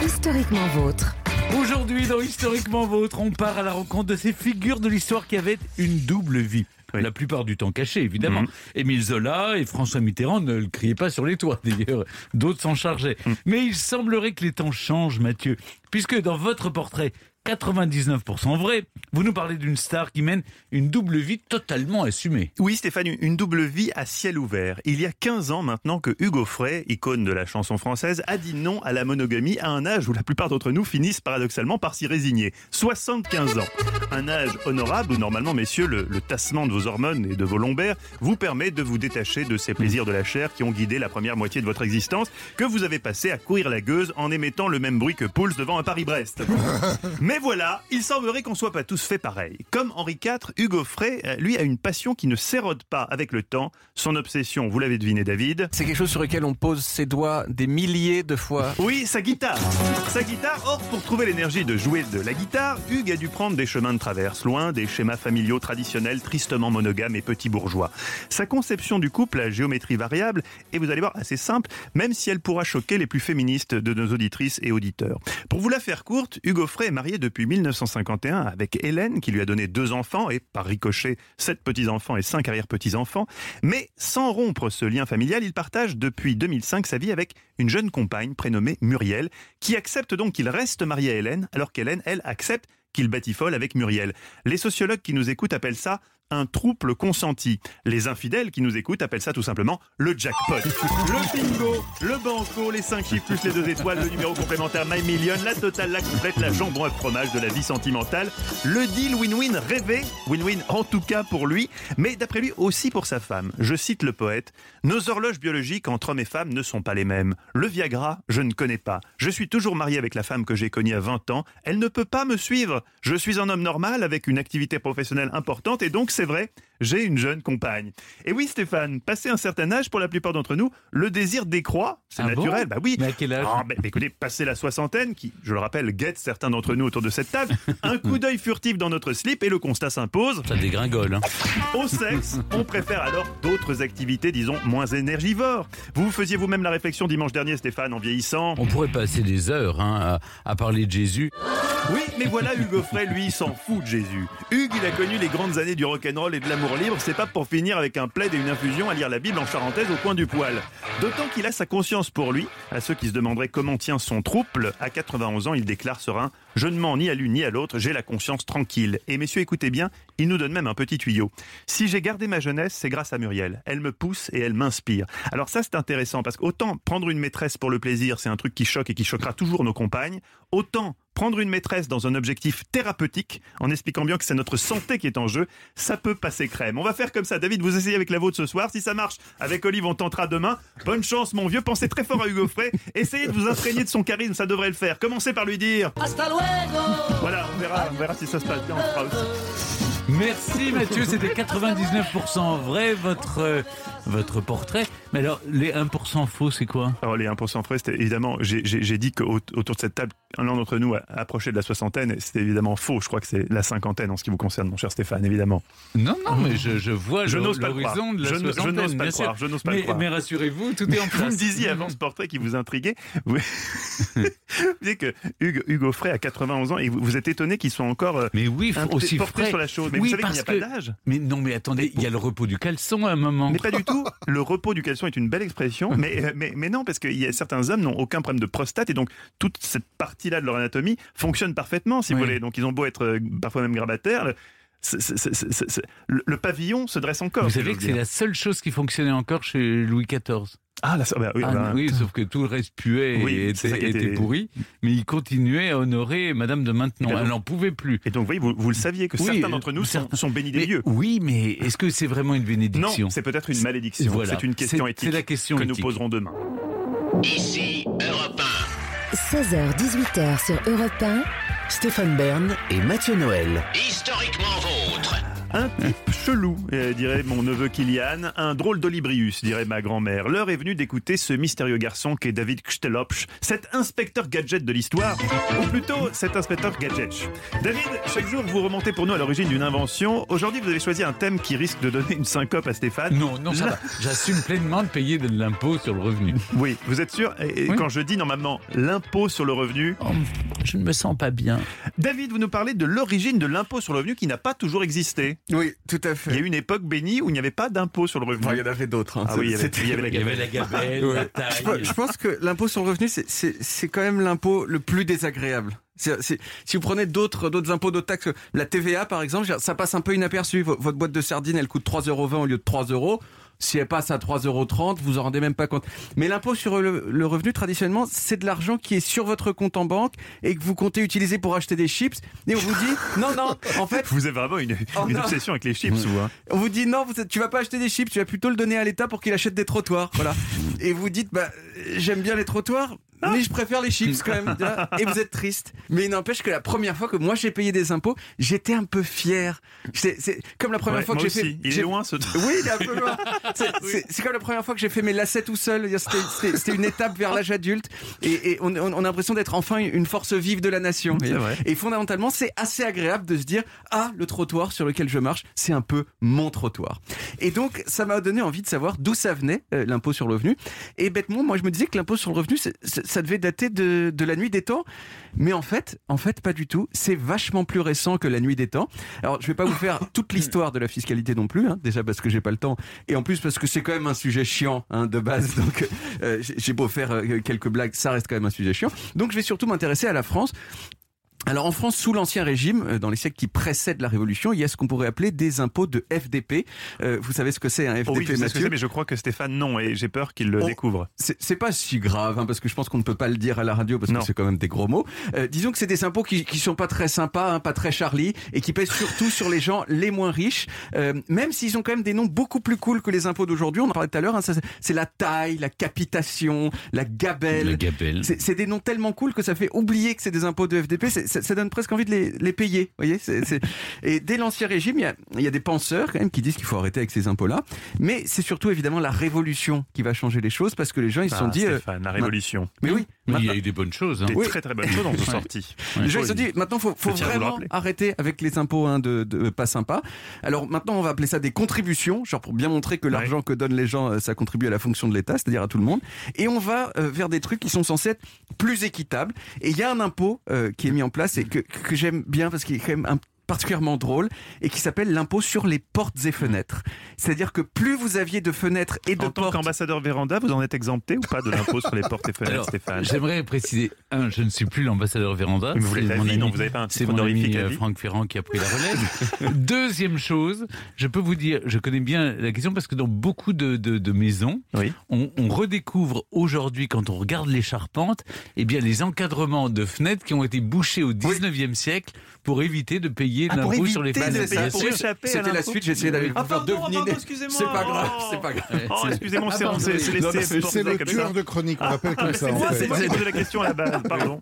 historiquement vôtre. Aujourd'hui, dans Historiquement Vôtre, on part à la rencontre de ces figures de l'histoire qui avaient une double vie. La plupart du temps cachée, évidemment. Mhm. Émile Zola et François Mitterrand ne le criaient pas sur les toits, d'ailleurs. D'autres s'en chargeaient. Mhm. Mais il semblerait que les temps changent, Mathieu. Puisque dans votre portrait, 99% vrai, vous nous parlez d'une star qui mène une double vie totalement assumée. Oui, Stéphane, une double vie à ciel ouvert. Il y a 15 ans maintenant que Hugo Frey, icône de la chanson française, a dit non à la monogamie à un âge où la plupart d'entre nous finissent paradoxalement par s'y résigner. 75 ans. Un âge honorable où normalement, messieurs, le, le tassement de vos hormones et de vos lombaires vous permet de vous détacher de ces plaisirs de la chair qui ont guidé la première moitié de votre existence, que vous avez passé à courir la gueuse en émettant le même bruit que Pouls devant un Paris-Brest. Mais voilà, il semblerait qu'on soit pas tous fait pareil. Comme Henri IV, Hugo Frey, euh, lui, a une passion qui ne s'érode pas avec le temps. Son obsession, vous l'avez deviné, David. C'est quelque chose sur lequel on pose ses doigts des milliers de fois. Oui, sa guitare. Sa guitare. Or, pour trouver l'énergie de jouer de la guitare, Hugues a dû prendre des chemins de traverse, loin des schémas familiaux traditionnels, tristement monogames et petits bourgeois. Sa conception du couple à géométrie variable est, vous allez voir, assez simple, même si elle pourra choquer les plus féministes de nos auditrices et auditeurs. Pour vous la faire courte, Hugo Frey est marié depuis 1951 avec Hélène, qui lui a donné deux enfants et, par ricochet, sept petits-enfants et cinq arrière-petits-enfants. Mais sans rompre ce lien familial, il partage depuis 2005 sa vie avec une jeune compagne prénommée Muriel, qui accepte donc qu'il reste marié à Hélène, alors qu'Hélène, elle, accepte qu'il batifole avec Muriel. Les sociologues qui nous écoutent appellent ça un trouble consenti. Les infidèles qui nous écoutent appellent ça tout simplement le jackpot. Le bingo, le banco, les 5 chiffres plus les 2 étoiles, le numéro complémentaire My Million, la totale, la complète, la jambon à fromage de la vie sentimentale. Le deal win-win rêvé, win-win en tout cas pour lui, mais d'après lui aussi pour sa femme. Je cite le poète, Nos horloges biologiques entre hommes et femmes ne sont pas les mêmes. Le Viagra, je ne connais pas. Je suis toujours marié avec la femme que j'ai connue à 20 ans. Elle ne peut pas me suivre. Je suis un homme normal avec une activité professionnelle importante et donc c'est vrai, j'ai une jeune compagne. Et oui Stéphane, passé un certain âge, pour la plupart d'entre nous, le désir décroît. C'est Ah bon naturel, bah oui. Mais à quel âge Ah, ben, écoutez, passé la soixantaine, qui, je le rappelle, guette certains d'entre nous autour de cette table, un coup d'œil furtif dans notre slip et le constat s'impose. Ça dégringole. Hein. Au sexe, on préfère alors d'autres activités, disons, moins énergivores. Vous faisiez vous-même la réflexion dimanche dernier, Stéphane, en vieillissant. On pourrait passer des heures hein, à, à parler de Jésus. Oui, mais voilà, Hugo Frey, lui, s'en fout de Jésus. Hugues, il a connu les grandes années du rock'n'roll et de libre, c'est pas pour finir avec un plaid et une infusion à lire la Bible en charentaise au coin du poil. D'autant qu'il a sa conscience pour lui. À ceux qui se demanderaient comment tient son trouble, à 91 ans, il déclare serein Je ne mens ni à l'une ni à l'autre, j'ai la conscience tranquille. Et messieurs, écoutez bien, il nous donne même un petit tuyau. Si j'ai gardé ma jeunesse, c'est grâce à Muriel. Elle me pousse et elle m'inspire. Alors ça, c'est intéressant parce qu'autant prendre une maîtresse pour le plaisir, c'est un truc qui choque et qui choquera toujours nos compagnes, Autant prendre une maîtresse dans un objectif thérapeutique, en expliquant bien que c'est notre santé qui est en jeu, ça peut passer crème. On va faire comme ça. David, vous essayez avec la vôtre ce soir. Si ça marche, avec Olive, on tentera demain. Bonne chance, mon vieux. Pensez très fort à Hugo Frey. Essayez de vous imprégner de son charisme, ça devrait le faire. Commencez par lui dire. Hasta luego Voilà, on verra, on verra si ça se passe bien. On le fera aussi. Merci Mathieu, c'était 99% vrai votre, euh, votre portrait. Mais alors, les 1% faux, c'est quoi? Alors les 1% frais, c'était évidemment, j'ai- dit qu'autour de cette table, l'un d'entre nous a approché de la soixantaine, et c'était évidemment faux. Je crois que c'est la cinquantaine en ce qui vous concerne, mon cher Stéphane, évidemment. Non, non, mais je, je vois Je le- n'ose pas le croire. l'horizon de la Je je n'ose pas le croire, je n'ose pas le mais, croire. mais rassurez-vous, tout est en Vous place. me disiez avant ce portrait qui vous intriguait, vous, vous disiez que Hugo, Hugo Frey a 91 ans et vous, vous êtes étonné qu'il soit encore euh, Mais oui, un- aussi frais. sur la chose. Mais Oui, vous savez qu'il n'y a parce pas que- d'âge. Mais non, mais attendez, il y a le repos du caleçon à un moment. Mais pas du tout. Le repos du caleçon est une belle expression, mais, mais, mais non, parce que y a, certains hommes n'ont aucun problème de prostate et donc toute cette partie-là de leur anatomie fonctionne parfaitement, si vous voulez. Donc ils ont beau être euh, parfois même grabataires, le, pavillon se dresse encore. Vous savez que c'est dire. la seule chose qui fonctionnait encore chez Louis XIV. Ah, là, ça- bah oui, Ah, bah, oui, sauf que tout le reste puait Oui, et était, qui était- était pourri, mais il continuait à honorer Madame de Maintenon. Elle n'en pouvait plus. Et donc, vous voyez, vous, vous le saviez que Oui, certains euh, d'entre nous sont, certains- sont bénis des Mais- lieux. oui, mais est-ce que c'est vraiment une bénédiction? Non, c'est peut-être une malédiction. Voilà. C'est une question éthique c'est la question que nous poserons demain. Ici Europe 16h-18h sur Europe 1. Stéphane Bern et Mathieu Noël. 1, historiquement. Un type chelou, euh, dirait mon neveu Kilian, un drôle d'olibrius, dirait ma grand-mère. L'heure est venue d'écouter ce mystérieux garçon qu'est David Kstelopch, cet inspecteur gadget de l'histoire, ou plutôt cet inspecteur gadget. David, chaque jour vous remontez pour nous à l'origine d'une invention. Aujourd'hui, vous avez choisi un thème qui risque de donner une syncope à Stéphane. Non, non, ça va. J'assume pleinement de payer de l'impôt sur le revenu. Oui, vous êtes sûr? Et et Oui. quand je dis normalement l'impôt sur le revenu, Oh, je ne me sens pas bien. David, vous nous parlez de l'origine de l'impôt sur le revenu qui n'a pas toujours existé. Oui, tout à Il y a fait. eu une époque bénie où il n'y avait pas d'impôt sur le revenu. Enfin, il y en avait d'autres. hein. Ah oui, il y avait, il y avait la Il y avait la gamelle. gabelle, Ouais. la Je, taille. pe- je pense que l'impôt sur le revenu, c'est- c'est c'est quand même l'impôt le plus désagréable. Si vous prenez d'autres d'autres impôts, d'autres taxes, la TVA par exemple, ça passe un peu inaperçu. Votre boîte de sardines, elle coûte 3,20 euros au lieu de 3 euros. Si elle passe à 3,30 euros, vous en rendez même pas compte. Mais l'impôt sur le, le revenu, traditionnellement, c'est de l'argent qui est sur votre compte en banque et que vous comptez utiliser pour acheter des chips. Et on vous dit, non, non, en fait, Vous avez vraiment une, Oh une obsession avec les chips, vous. hein. on vous dit non, vous tu vas pas acheter des chips, tu vas plutôt le donner à l'État pour qu'il achète des trottoirs. Voilà. Et vous dites, bah, j'aime bien les trottoirs, mais je préfère les chips quand même. Et vous êtes triste. Mais il n'empêche que la première fois que moi j'ai payé des impôts, j'étais un peu fier. C'est comme la première Ouais, fois que j'ai fait. Il est loin ce truc. Oui, il est un peu loin. C'est comme la première fois que j'ai fait mes lacets tout seul. C'était- une étape vers l'âge adulte. Et, et on, on a l'impression d'être enfin une force vive de la nation. Vrai. Et fondamentalement, c'est assez agréable de se dire Ah, le trottoir sur lequel je marche, c'est un peu mon trottoir. Et donc, ça m'a donné envie de savoir d'où ça venait, euh, l'impôt sur le revenu. Et bêtement, moi, je me disais que l'impôt sur le revenu, c'est- ça devait dater de, de la nuit des temps. Mais en fait, en fait, pas du tout. C'est vachement plus récent que la nuit des temps. Alors, je vais pas vous faire toute l'histoire de la fiscalité non plus, hein, déjà parce que j'ai pas le temps, et en plus parce que c'est quand même un sujet chiant hein, de base. Donc, euh, j'ai j'ai beau faire euh, quelques blagues, ça reste quand même un sujet chiant. Donc, je vais surtout m'intéresser à la France. Alors en France, sous l'Ancien Régime, euh, dans les siècles qui précèdent la Révolution, il y a ce qu'on pourrait appeler des impôts de FDP. Euh, vous savez ce que c'est un FDP, Oh oui, je sais ce que Mathieu c'est, mais je crois que Stéphane, non, et j'ai peur qu'il le Oh. découvre. c'est pas si grave, hein, parce que je pense qu'on ne peut pas le dire à la radio, parce Non. que c'est quand même des gros mots. Euh, disons que c'est des impôts qui, qui sont pas très sympas, hein, pas très Charlie, et qui pèsent surtout sur les gens les moins riches, euh, même s'ils ont quand même des noms beaucoup plus cool que les impôts d'aujourd'hui. On en parlait tout à l'heure, hein, c'est- la taille, la capitation, la gabelle. La gabelle. C'est des noms tellement cool que ça fait oublier que c'est des impôts de FDP. Ça, ça donne presque envie de les, les payer. Voyez Et dès l'Ancien Régime, il y, a, il y a des penseurs quand même qui disent qu'il faut arrêter avec ces impôts-là. Mais c'est surtout évidemment la Révolution qui va changer les choses parce que les gens ils se sont Ah, dit. euh, Stéphane, la révolution. mais oui. Mais il y a eu des bonnes choses. hein. Des Oui. très très bonnes choses en sont sorties. Les gens ils se sont dit maintenant faut, faut vraiment arrêter avec les impôts hein, de, de pas sympas. Alors maintenant on va appeler ça des contributions, genre pour bien montrer que l'argent que donnent les gens euh, ça contribue à la fonction de l'État, c'est-à-dire à tout le monde. Et on va euh, vers des trucs qui sont censés être plus équitables. Et il y a un impôt euh, qui est mis en place et que, que j'aime bien parce qu'il est quand même un particulièrement drôle et qui s'appelle l'impôt sur les portes et fenêtres. C'est-à-dire que plus vous aviez de fenêtres et de En tant portes... qu'ambassadeur Véranda, vous en êtes exempté ou pas de l'impôt sur les portes et fenêtres, Alors, Stéphane? J'aimerais préciser, un, je ne suis plus l'ambassadeur Véranda. Mais vous C'est à mon vie, ami- non, vous avez pas un C'est titre mon ami à euh, Franck Ferrand qui a pris la relève. Deuxième chose, je peux vous dire, je connais bien la question parce que dans beaucoup de, de- de maisons, on, on redécouvre aujourd'hui, quand on regarde les charpentes, eh bien les encadrements de fenêtres qui ont été bouchés au 19e siècle pour éviter de payer Ah, l'impôt sur les à C'était la suite, j'ai essayé d'aller vous Ah, faire pardon, deviner. pardon, excusez-moi. C'est pas grave, c'est pas grave. Oh, excusez-moi, Ah, c'est c'est- le tueur de chronique, on Ah, l'appelle comme ça, C'est moi, c'est moi qui ai posé la question à la base, pardon.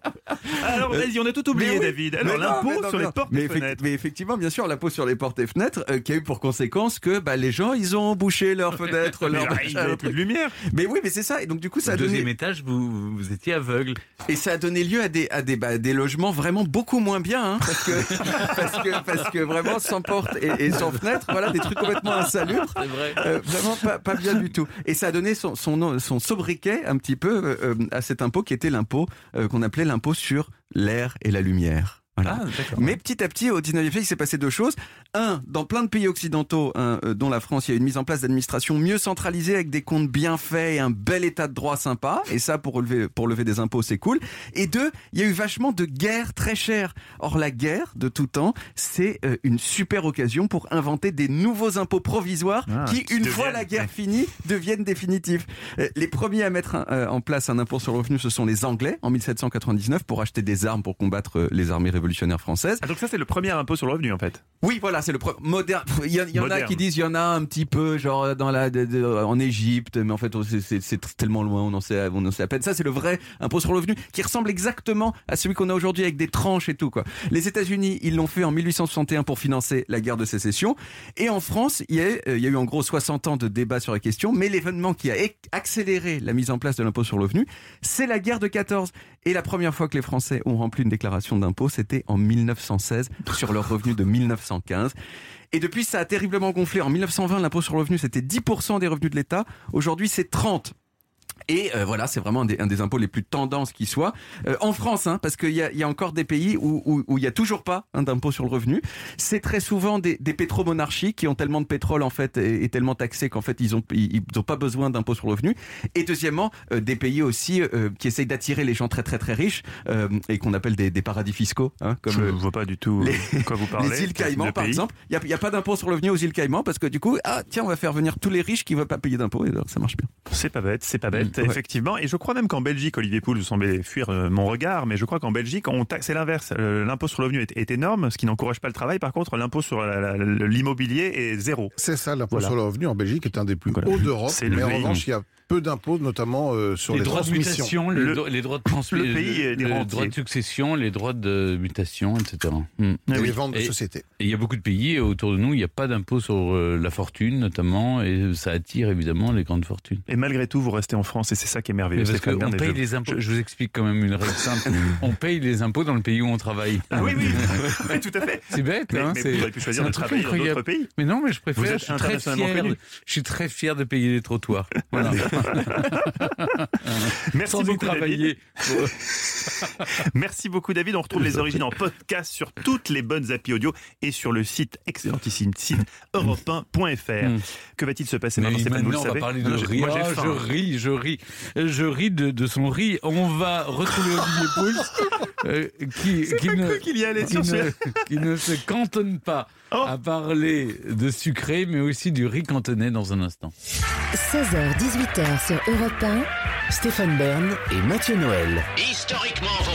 Alors, vas-y, on a tout oublié. David. Alors, l'impôt sur les portes et fenêtres. Mais effectivement, bien sûr, l'impôt sur les portes et fenêtres, euh, qui a eu pour conséquence que bah, les gens, ils ont bouché leurs fenêtres, leurs là, il y avait plus de lumière. Mais oui, mais c'est ça. Et donc du coup, ça Au a donné. deuxième étage, vous, vous étiez aveugle. Et ça a donné lieu à des, à des, bah, des logements vraiment beaucoup moins bien, hein, parce, que, parce, que, parce que vraiment sans porte et, et sans fenêtre, voilà, des trucs complètement insalubres. C'est vrai. Euh, vraiment pas, pas bien du tout. Et ça a donné son, son, nom- son sobriquet un petit peu euh, euh, à cet impôt qui était l'impôt euh, qu'on appelait l'impôt sur l'air et la lumière. Voilà. Ah. Mais petit à petit, au 19e siècle, il s'est passé deux choses. Un, dans plein de pays occidentaux, hein, euh, dont la France, il y a une mise en place d'administration mieux centralisée avec des comptes bien faits et un bel état de droit sympa. Et ça, pour lever, pour lever des impôts, c'est cool. Et deux, il y a eu vachement de guerres très chères. Or, la guerre, de tout temps, c'est euh, une super occasion pour inventer des nouveaux impôts provisoires Ah, qui, une fois la guerre finie, deviennent définitifs. Euh, Les premiers à mettre en place un impôt sur le revenu, ce sont les Anglais, en 1799, pour acheter des armes pour combattre les armées révolutionnaires françaises. Ah, donc ça, c'est le premier impôt sur le revenu, en fait. Oui, voilà, c'est le premier moderne. Il y, en- il y en a qui disent, il y en a un petit peu, genre dans la, de- de- en Égypte, mais en fait, c'est- tellement loin, on en sait, on en sait à peine. Ça, c'est le vrai impôt sur le revenu, qui ressemble exactement à celui qu'on a aujourd'hui avec des tranches et tout, quoi. Les États-Unis, ils l'ont fait en 1861 pour financer la guerre de sécession, et en France, il y a, euh, il y a eu en gros 60 ans de débat sur la question, mais l'événement qui a accéléré la mise en place de l'impôt sur le revenu, c'est la guerre de 14. Et la première fois que les Français ont rempli une déclaration d'impôt, c'était en 1916 sur leur revenu de 1915. Et depuis, ça a terriblement gonflé. En 1920, l'impôt sur le revenu, c'était 10% des revenus de l'État. Aujourd'hui, c'est 30%. Et euh, voilà, c'est vraiment un des, un des impôts les plus tendances qui soit. Euh, en France, hein, parce qu'il y a, il y a encore des pays où, où, où il n'y a toujours pas hein, d'impôt sur le revenu. C'est très souvent des, des pétromonarchies qui ont tellement de pétrole en fait et, et tellement taxés qu'en fait ils ont ils, ils ont pas besoin d'impôt sur le revenu. Et deuxièmement, euh, des pays aussi qui essayent d'attirer les gens très très très riches et qu'on appelle des, des paradis fiscaux, hein, comme Je ne vois pas du tout les- quoi vous parlez. les îles Caïmans, par exemple. Il n'y a, il pas d'impôt sur le revenu aux îles Caïmans parce que du coup, ah tiens, on va faire venir tous les riches qui ne veulent pas payer d'impôt et alors, ça marche bien. C'est pas bête, c'est pas bête, Ouais. effectivement. Et je crois même qu'en Belgique, Olivier Pouls, vous semblez fuir euh, mon regard, mais je crois qu'en Belgique, on taxe, c'est l'inverse. Euh, L'impôt sur le revenu est, est énorme, ce qui n'encourage pas le travail. Par contre, l'impôt sur l'immobilier est zéro. C'est ça, l'impôt Voilà. sur le revenu en Belgique est un des plus Voilà. hauts d'Europe. C'est le Mais en revanche, il y a peu d'impôts, notamment euh, sur les, les droits de transmissions. mutation, les, Le- dro- les droits de transmission, le pays les droits de succession, les droits de mutation, etc. Hmm. Et oui. les ventes de sociétés. Il y a beaucoup de pays autour de nous, il n'y a pas d'impôt sur euh, la fortune notamment, et ça attire évidemment les grandes fortunes. Et malgré tout, vous restez en France et c'est ça qui est merveilleux. Mais parce qu'on paye je- les impôts. Je vous explique quand même une règle simple. on paye les impôts dans le pays où on travaille. Ah oui, oui, oui, tout à fait. C'est bête, Mais, hein, mais c'est- vous auriez pu choisir de travailler dans incroyable. d'autres pays. Mais non, mais je préfère. Vous êtes je suis très fier. je suis très fier de payer les trottoirs. Voilà. Merci Sans beaucoup, David. Merci beaucoup David. On retrouve les origines en podcast sur toutes les bonnes applis audio et sur le site excellentissime site europe1.fr. Mm. Que va-t-il se passer maintenant vous le on va savez parler de Non, rire. moi, je ris, je ris. Je ris de, de son riz. On va retrouver Olivier Pouls, euh, qui, ne, qui ne se cantonne pas Oh. à parler de sucré, mais aussi du riz cantonais dans un instant. 16h-18h sur Europe 1. Stéphane Bern et Mathieu Noël. Historiquement.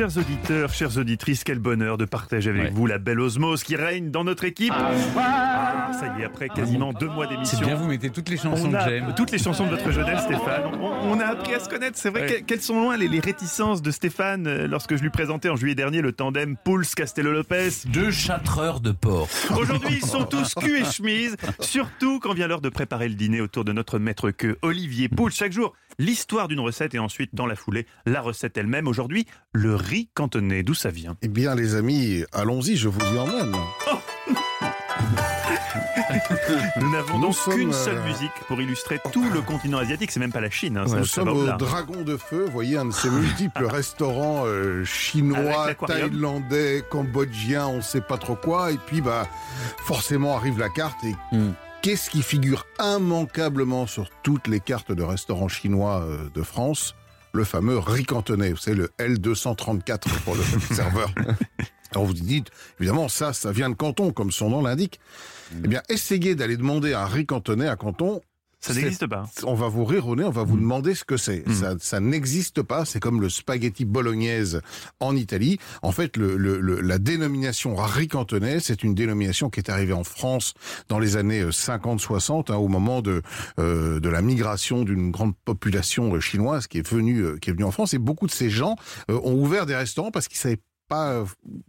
Chers auditeurs, chères auditrices, quel bonheur de partager avec Ouais. vous la belle osmose qui règne dans notre équipe. Ah, ça y est, après quasiment deux mois C'est d'émission. bien, vous mettez toutes les chansons On que a j'aime. toutes les chansons de votre jeunesse, Stéphane. On, on a appris à se connaître. C'est vrai. Ouais. que- quelles sont loin les, les réticences de Stéphane euh, lorsque je lui présentais en juillet dernier le tandem Pouls-Castello-Lopez Deux châtreurs de porc. Aujourd'hui, ils sont tous cul et chemise, surtout quand vient l'heure de préparer le dîner autour de notre maître que Olivier Pouls. Chaque jour, l'histoire d'une recette et ensuite, dans la foulée, la recette elle-même. Aujourd'hui, le riz cantonais. D'où ça vient? Eh bien, les amis, allons-y, je vous y emmène. Nous n'avons donc qu'une euh, seule musique pour illustrer tout le continent asiatique. C'est même pas la Chine. hein, Nous sommes au. Dragon de Feu, vous voyez, un de ces multiples restaurants euh, chinois, thaïlandais, cambodgiens, on sait pas trop quoi. Et puis, bah, forcément arrive la carte. Et Hmm. qu'est-ce qui figure immanquablement sur toutes les cartes de restaurants chinois euh, de France? Le fameux riz cantonais, c'est le L234 pour le serveur. Alors vous dites, évidemment, ça, ça vient de Canton, comme son nom l'indique. Eh bien, essayez d'aller demander un riz cantonais à Canton. Ça n'existe pas. On va vous rire au nez, on va vous Mm. demander ce que c'est. Mm. Ça, ça n'existe pas. C'est comme le spaghetti bolognaise en Italie. En fait, le, le- le- la dénomination riz cantonais, c'est une dénomination qui est arrivée en France dans les années 50-60, hein, au moment de, euh, de la migration d'une grande population euh, chinoise qui est venue, euh, qui est venue en France. Et beaucoup de ces gens euh, ont ouvert des restaurants parce qu'ils savaient pas euh,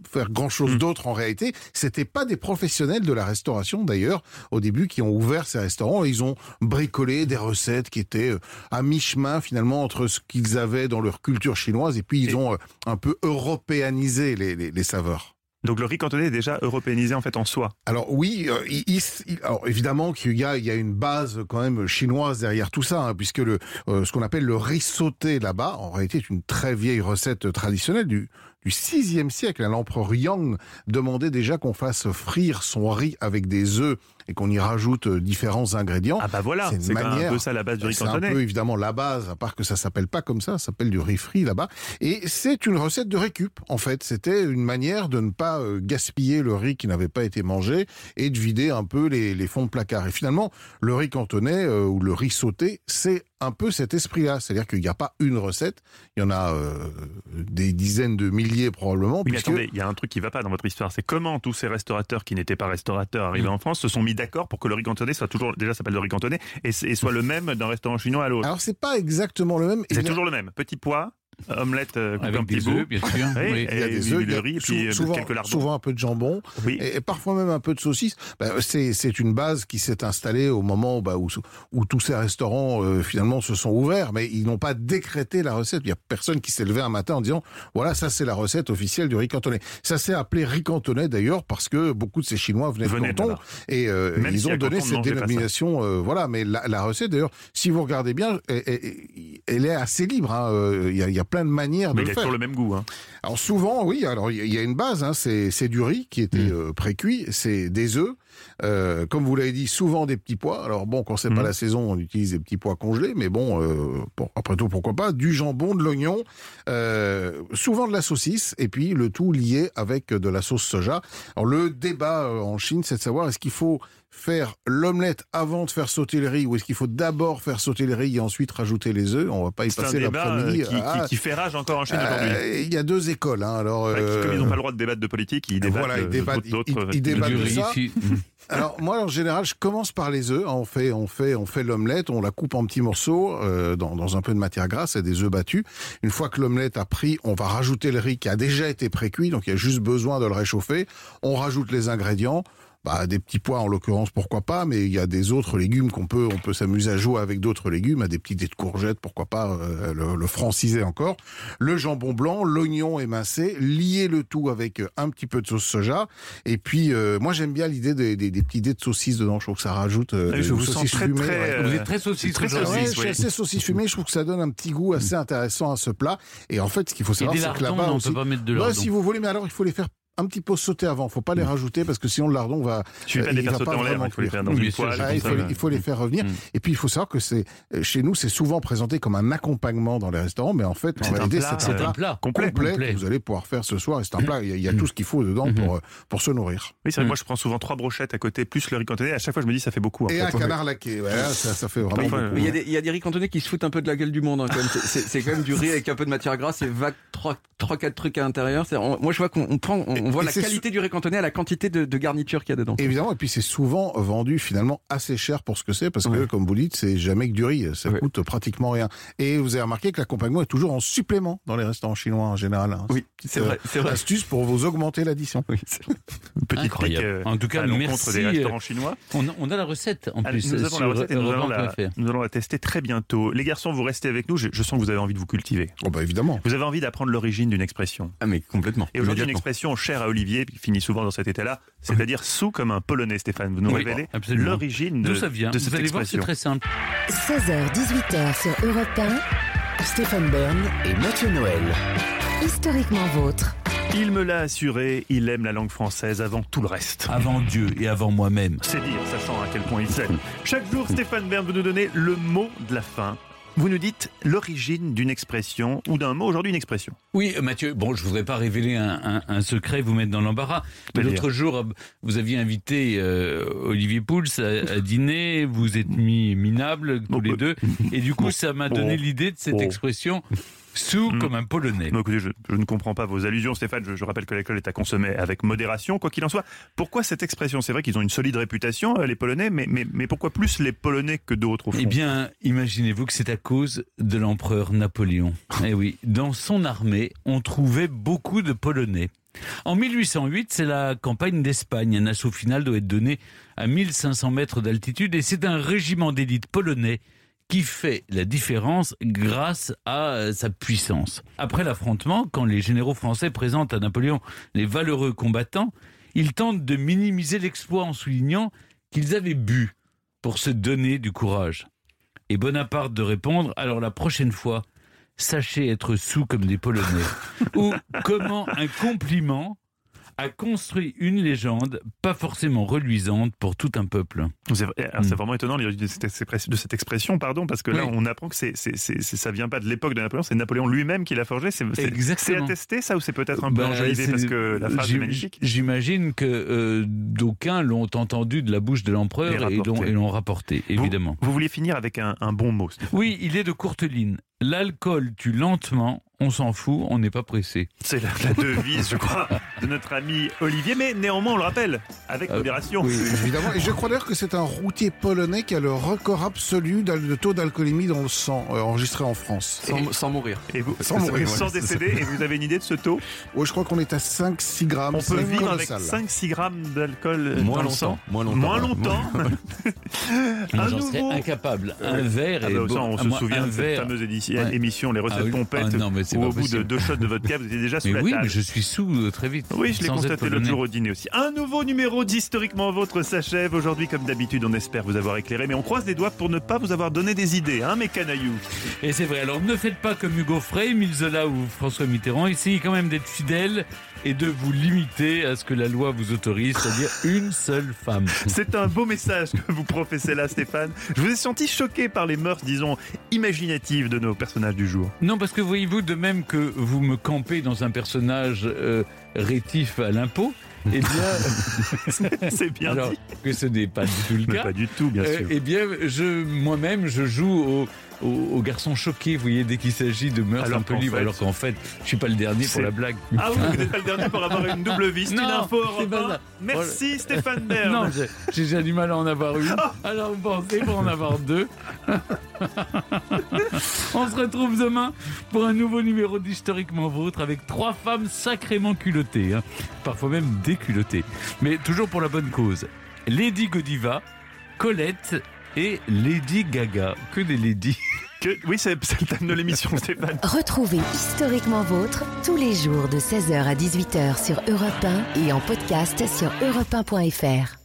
faire grand chose Mm. d'autre en réalité. C'était pas des professionnels de la restauration d'ailleurs au début qui ont ouvert ces restaurants ils ont bricolé des recettes qui étaient euh, à mi-chemin finalement entre ce qu'ils avaient dans leur culture chinoise et puis ils ont euh, un peu européanisé les, les, les saveurs. Donc le riz cantonais est déjà européanisé en fait en soi. Alors oui, euh, il- il- il- alors évidemment qu'il y a, il y a une base quand même chinoise derrière tout ça, hein, puisque le, euh, ce qu'on appelle le riz sauté là-bas, en réalité, est une très vieille recette traditionnelle du du 6e siècle. L'empereur Yang demandait déjà qu'on fasse frire son riz avec des œufs et qu'on y rajoute euh, différents ingrédients. Ah bah voilà, C'est un peu ça la base du riz C'est un cantonais. peu évidemment la base, à part que ça s'appelle pas comme ça, ça s'appelle du riz frit là-bas. Et c'est une recette de récup, en fait. C'était une manière de ne pas euh, gaspiller le riz qui n'avait pas été mangé et de vider un peu les, les fonds de placard. Et finalement, le riz cantonais euh, ou le riz sauté, c'est un peu cet esprit-là. C'est-à-dire qu'il n'y a pas une recette, il y en a euh, des dizaines de milliers probablement. Oui, mais puisque- attendez, il y a un truc qui va pas dans votre histoire. C'est comment tous ces restaurateurs qui n'étaient pas restaurateurs arrivés en France se sont mis d'accord pour que le riz cantonais soit toujours, déjà s'appelle le riz cantonais, et, et soit le même d'un restaurant chinois à l'autre. Alors c'est pas exactement le même. C'est toujours le même. Petit pois, omelette euh, coupée en petits des bouts. bien sûr. Oui, Oui. et Il y a des œufs, du il y a riz, sou- puis euh, souvent, quelques lardons. souvent un peu de jambon. Oui. et, et parfois même un peu de saucisse. Bah, c'est une base qui s'est installée au moment bah, où, où tous ces restaurants euh, finalement se sont ouverts, mais ils n'ont pas décrété la recette. Il y a personne qui s'est levé un matin en disant voilà ça c'est la recette officielle du riz cantonais. Ça s'est appelé riz cantonais d'ailleurs parce que beaucoup de ces Chinois venaient de Venaient de Canton et euh, si ils ont donné cette dénomination. euh, voilà, mais la, la recette d'ailleurs, si vous regardez bien, elle, elle- elle est assez libre. hein. Euh, Il y, a, il y a plein de manières Mais de il le a faire. toujours le même goût. Hein. Alors souvent, oui. Alors il y a- il a une base. Hein, c'est c'est du riz qui était Mm. euh, pré-cuit. C'est des œufs. Euh, comme vous l'avez dit, souvent des petits pois. Alors bon, quand c'est pas Mm. la saison, on utilise des petits pois congelés. Mais bon, euh, bon, après tout, pourquoi pas Du jambon, de l'oignon, euh, souvent de la saucisse, et puis le tout lié avec de la sauce soja. Alors le débat en Chine, c'est de savoir est-ce qu'il faut faire l'omelette avant de faire sauter le riz ou est-ce qu'il faut d'abord faire sauter le riz et ensuite rajouter les œufs? On va pas y passer euh, l'après-midi. qui, qui- Ah, qui fait rage encore en Chine aujourd'hui. Il y a deux écoles. Hein, alors, Ouais, qui, comme ils n'ont pas le droit de débattre de politique, ils débattent voilà, ils de- débattent- d'autres- ils- ils débattent de ça. Alors moi en général je commence par les œufs. On fait on fait on fait l'omelette, on la coupe en petits morceaux euh, dans, dans un peu de matière grasse et des œufs battus. Une fois que l'omelette a pris, on va rajouter le riz qui a déjà été précuit, donc il y a juste besoin de le réchauffer. On rajoute les ingrédients. Bah, des petits pois en l'occurrence pourquoi pas mais il y a des autres légumes qu'on peut on peut s'amuser à jouer avec d'autres légumes à des petits dés de courgettes pourquoi pas euh, le, le franciser encore le jambon blanc l'oignon émincé lier le tout avec euh, un petit peu de sauce soja et puis euh, moi j'aime bien l'idée des, des, des petits dés de saucisse dedans je trouve que ça rajoute euh, je vous sens très, fumée, très, ouais. Vous êtes très saucisse très. Ouais, saucisse, je suis assez saucisse fumée, je trouve que ça donne un petit goût assez intéressant à ce plat. Et en fait, ce qu'il faut savoir, c'est que là-bas on aussi... peut pas mettre de si vous voulez, mais alors il faut les faire un petit peu sauter avant. Faut pas les rajouter parce que sinon le lardon va. Pas euh, les il faire va sauter pas en l'air, vraiment il faut les faire dans Oui, une poêle. Ah, il, faut, là. il faut les faire revenir. Mm. Et puis il faut savoir que c'est euh, chez nous, c'est souvent présenté comme un accompagnement dans les restaurants, mais en fait, en C'est un réalité, plat, c'est un plat un plat complet. complet, complet. que vous allez pouvoir faire ce soir. Et c'est un plat, il y a, il y a tout ce qu'il faut dedans pour, euh, pour se nourrir. Oui, c'est vrai, Mm. moi je prends souvent trois brochettes à côté, plus le riz cantonais. À chaque fois, je me dis ça fait beaucoup. en Et un canard laqué, ça, fait vraiment il y, a des- riz cantonais qui se foutent un peu de la gueule du monde. hein, quand même. C'est- quand même du riz avec un peu de matière grasse et vague trois, quatre trucs à l'intérieur. Moi, je vois qu'on on prend, on, voit Et la qualité du riz cantonais à la quantité de, de garniture qu'il y a dedans. Évidemment, et puis c'est souvent vendu finalement assez cher pour ce que c'est, parce que Ouais. comme vous dites, c'est jamais que du riz, ça Ouais. coûte pratiquement rien. Et vous avez remarqué que l'accompagnement est toujours en supplément dans les restaurants chinois en général. hein. Oui, c'est Euh, vrai, c'est vrai. Astuce pour vous augmenter l'addition. Oui, c'est vrai. Petit Incroyable. euh, En tout cas, merci, des euh, restaurants chinois. On, on a la recette en Allez, plus. nous avons la recette et nous allons la, nous allons la tester très bientôt. Les garçons, vous restez avec nous. Je, je sens que vous avez envie de vous cultiver. Oh bah évidemment. Vous avez envie d'apprendre l'origine d'une expression. Ah, mais complètement. Et aujourd'hui, une expression cher à Olivier, qui finit souvent dans cet état-là, c'est-à-dire sous comme un polonais, Stéphane. Vous nous Oui, révélez absolument. l'origine de, D'où ça vient de Vous cette allez voir, c'est expression. très simple. 16h, 18h sur Europe 1, Stéphane Bern et Mathieu Noël. historiquement vôtre. Il me l'a assuré, il aime la langue française avant tout le reste. Avant Dieu et avant moi-même. C'est dire, sachant à quel point il s'aime. Chaque jour, Stéphane Bern vous nous donner le mot de la fin. Vous nous dites l'origine d'une expression ou d'un mot, aujourd'hui une expression. Oui, euh, Mathieu, bon, je voudrais pas révéler un, un- un secret, vous mettre dans l'embarras. Mais l'autre jour, euh, vous aviez invité euh, Olivier Pouls à, à dîner, vous êtes mis minables tous les bah, deux, et du coup, ça m'a donné l'idée de cette expression sous Mm. comme un polonais. Non, écoutez, je, je ne comprends pas vos allusions, Stéphane. Je, je rappelle que l'école est à consommer avec modération. Quoi qu'il en soit, pourquoi cette expression? C'est vrai qu'ils ont une solide réputation, euh, les Polonais, mais, mais, mais pourquoi plus les Polonais que d'autres au fond? Eh bien, imaginez-vous que c'est à cause de l'empereur Napoléon. Eh oui, dans son armée, on trouvait beaucoup de Polonais. En 1808, c'est la campagne d'Espagne. Un assaut final doit être donné à 1500 mètres d'altitude et c'est un régiment d'élite polonais qui fait la différence grâce à euh, sa puissance. Après l'affrontement, quand les généraux français présentent à Napoléon les valeureux combattants, ils tentent de minimiser l'exploit en soulignant qu'ils avaient bu pour se donner du courage. Et Bonaparte de répondre, alors la prochaine fois, sachez être sous comme des Polonais. Ou comment un compliment a construit une légende pas forcément reluisante pour tout un peuple. C'est c'est Mm. vraiment étonnant de cette expression, pardon, parce que là, Oui. on apprend que c'est, ça vient pas de l'époque de Napoléon, c'est Napoléon lui-même qui l'a forgé. C'est, attesté, ça, ou c'est peut-être un peu Bah, enjolivé parce que la phrase est magnifique? J'imagine que euh, d'aucuns l'ont entendu de la bouche de l'empereur et l'ont rapporté. et l'ont rapporté, Vous- évidemment. Vous, vouliez finir avec un, un bon mot. Oui, il est de courte ligne. L'alcool tue lentement, on s'en fout, on n'est pas pressé. C'est la, la devise, je crois, de notre ami Olivier, mais néanmoins, on le rappelle, avec Euh, modération. oui. Évidemment, et je crois d'ailleurs que c'est un routier polonais qui a le record absolu de taux d'alcoolémie dans le sang euh, enregistré en France. Sans, sans mourir. Et vous, Sans mourir, sans décéder, et vous avez une idée de ce taux? Ouais, je crois qu'on est à 5-6 grammes. On peut vivre avec colossal. 5-6 grammes d'alcool euh, Moins dans le longtemps. sang Moins longtemps. Moins longtemps. Un nouveau. incapable. Un verre Ah et bah, ça, bon, on à se moi, souvient de cette verre. fameuse édition- Ouais. émission, les recettes Ah pompettes, Ah non, mais c'est au bout de deux shots de vodka, vous étiez déjà sous Mais la oui, table. mais je suis sous très vite. Oui, je l'ai constaté l'autre jour au dîner aussi. Un nouveau numéro d'Historiquement Votre s'achève. Aujourd'hui, comme d'habitude, on espère vous avoir éclairé, mais on croise les doigts pour ne pas vous avoir donné des idées, hein, mes canailloux. Et c'est vrai, alors ne faites pas comme Hugo Frey, Émile Zola ou François Mitterrand. Essayez quand même d'être fidèle et de vous limiter à ce que la loi vous autorise, c'est-à-dire une seule femme. C'est un beau message que vous professez là, Stéphane. Je vous ai senti choqué par les mœurs, disons, imaginatives de nos personnages du jour. Non, parce que voyez-vous, de même que vous me campez dans un personnage euh, rétif à l'impôt, eh bien, C'est bien alors dit. que ce n'est pas du tout le Mais cas. pas du tout, bien Euh, sûr. eh bien, je moi-même, je joue au, au, au garçon choqué, vous voyez, dès qu'il s'agit de mœurs Alors un peu libres, fait- alors qu'en fait, je suis pas le dernier pour la blague. Ah oui, vous n'êtes pas le dernier pour avoir une double vie. C'est une info c'est Europe pas 1. ça. Merci Stéphane Bern. Non, j'ai- j'ai déjà du mal à en avoir une. Alors vous pensez pour en avoir deux On se retrouve demain pour un nouveau numéro d'Historiquement Vôtre avec trois femmes sacrément culottées, hein. parfois même déculottées, mais toujours pour la bonne cause. Lady Godiva, Colette et Lady Gaga. Que des ladies Que- oui, c'est c'est le thème de l'émission, Stéphane. Retrouvez historiquement vôtre tous les jours de 16h à 18h sur Europe 1 et en podcast sur europe1.fr.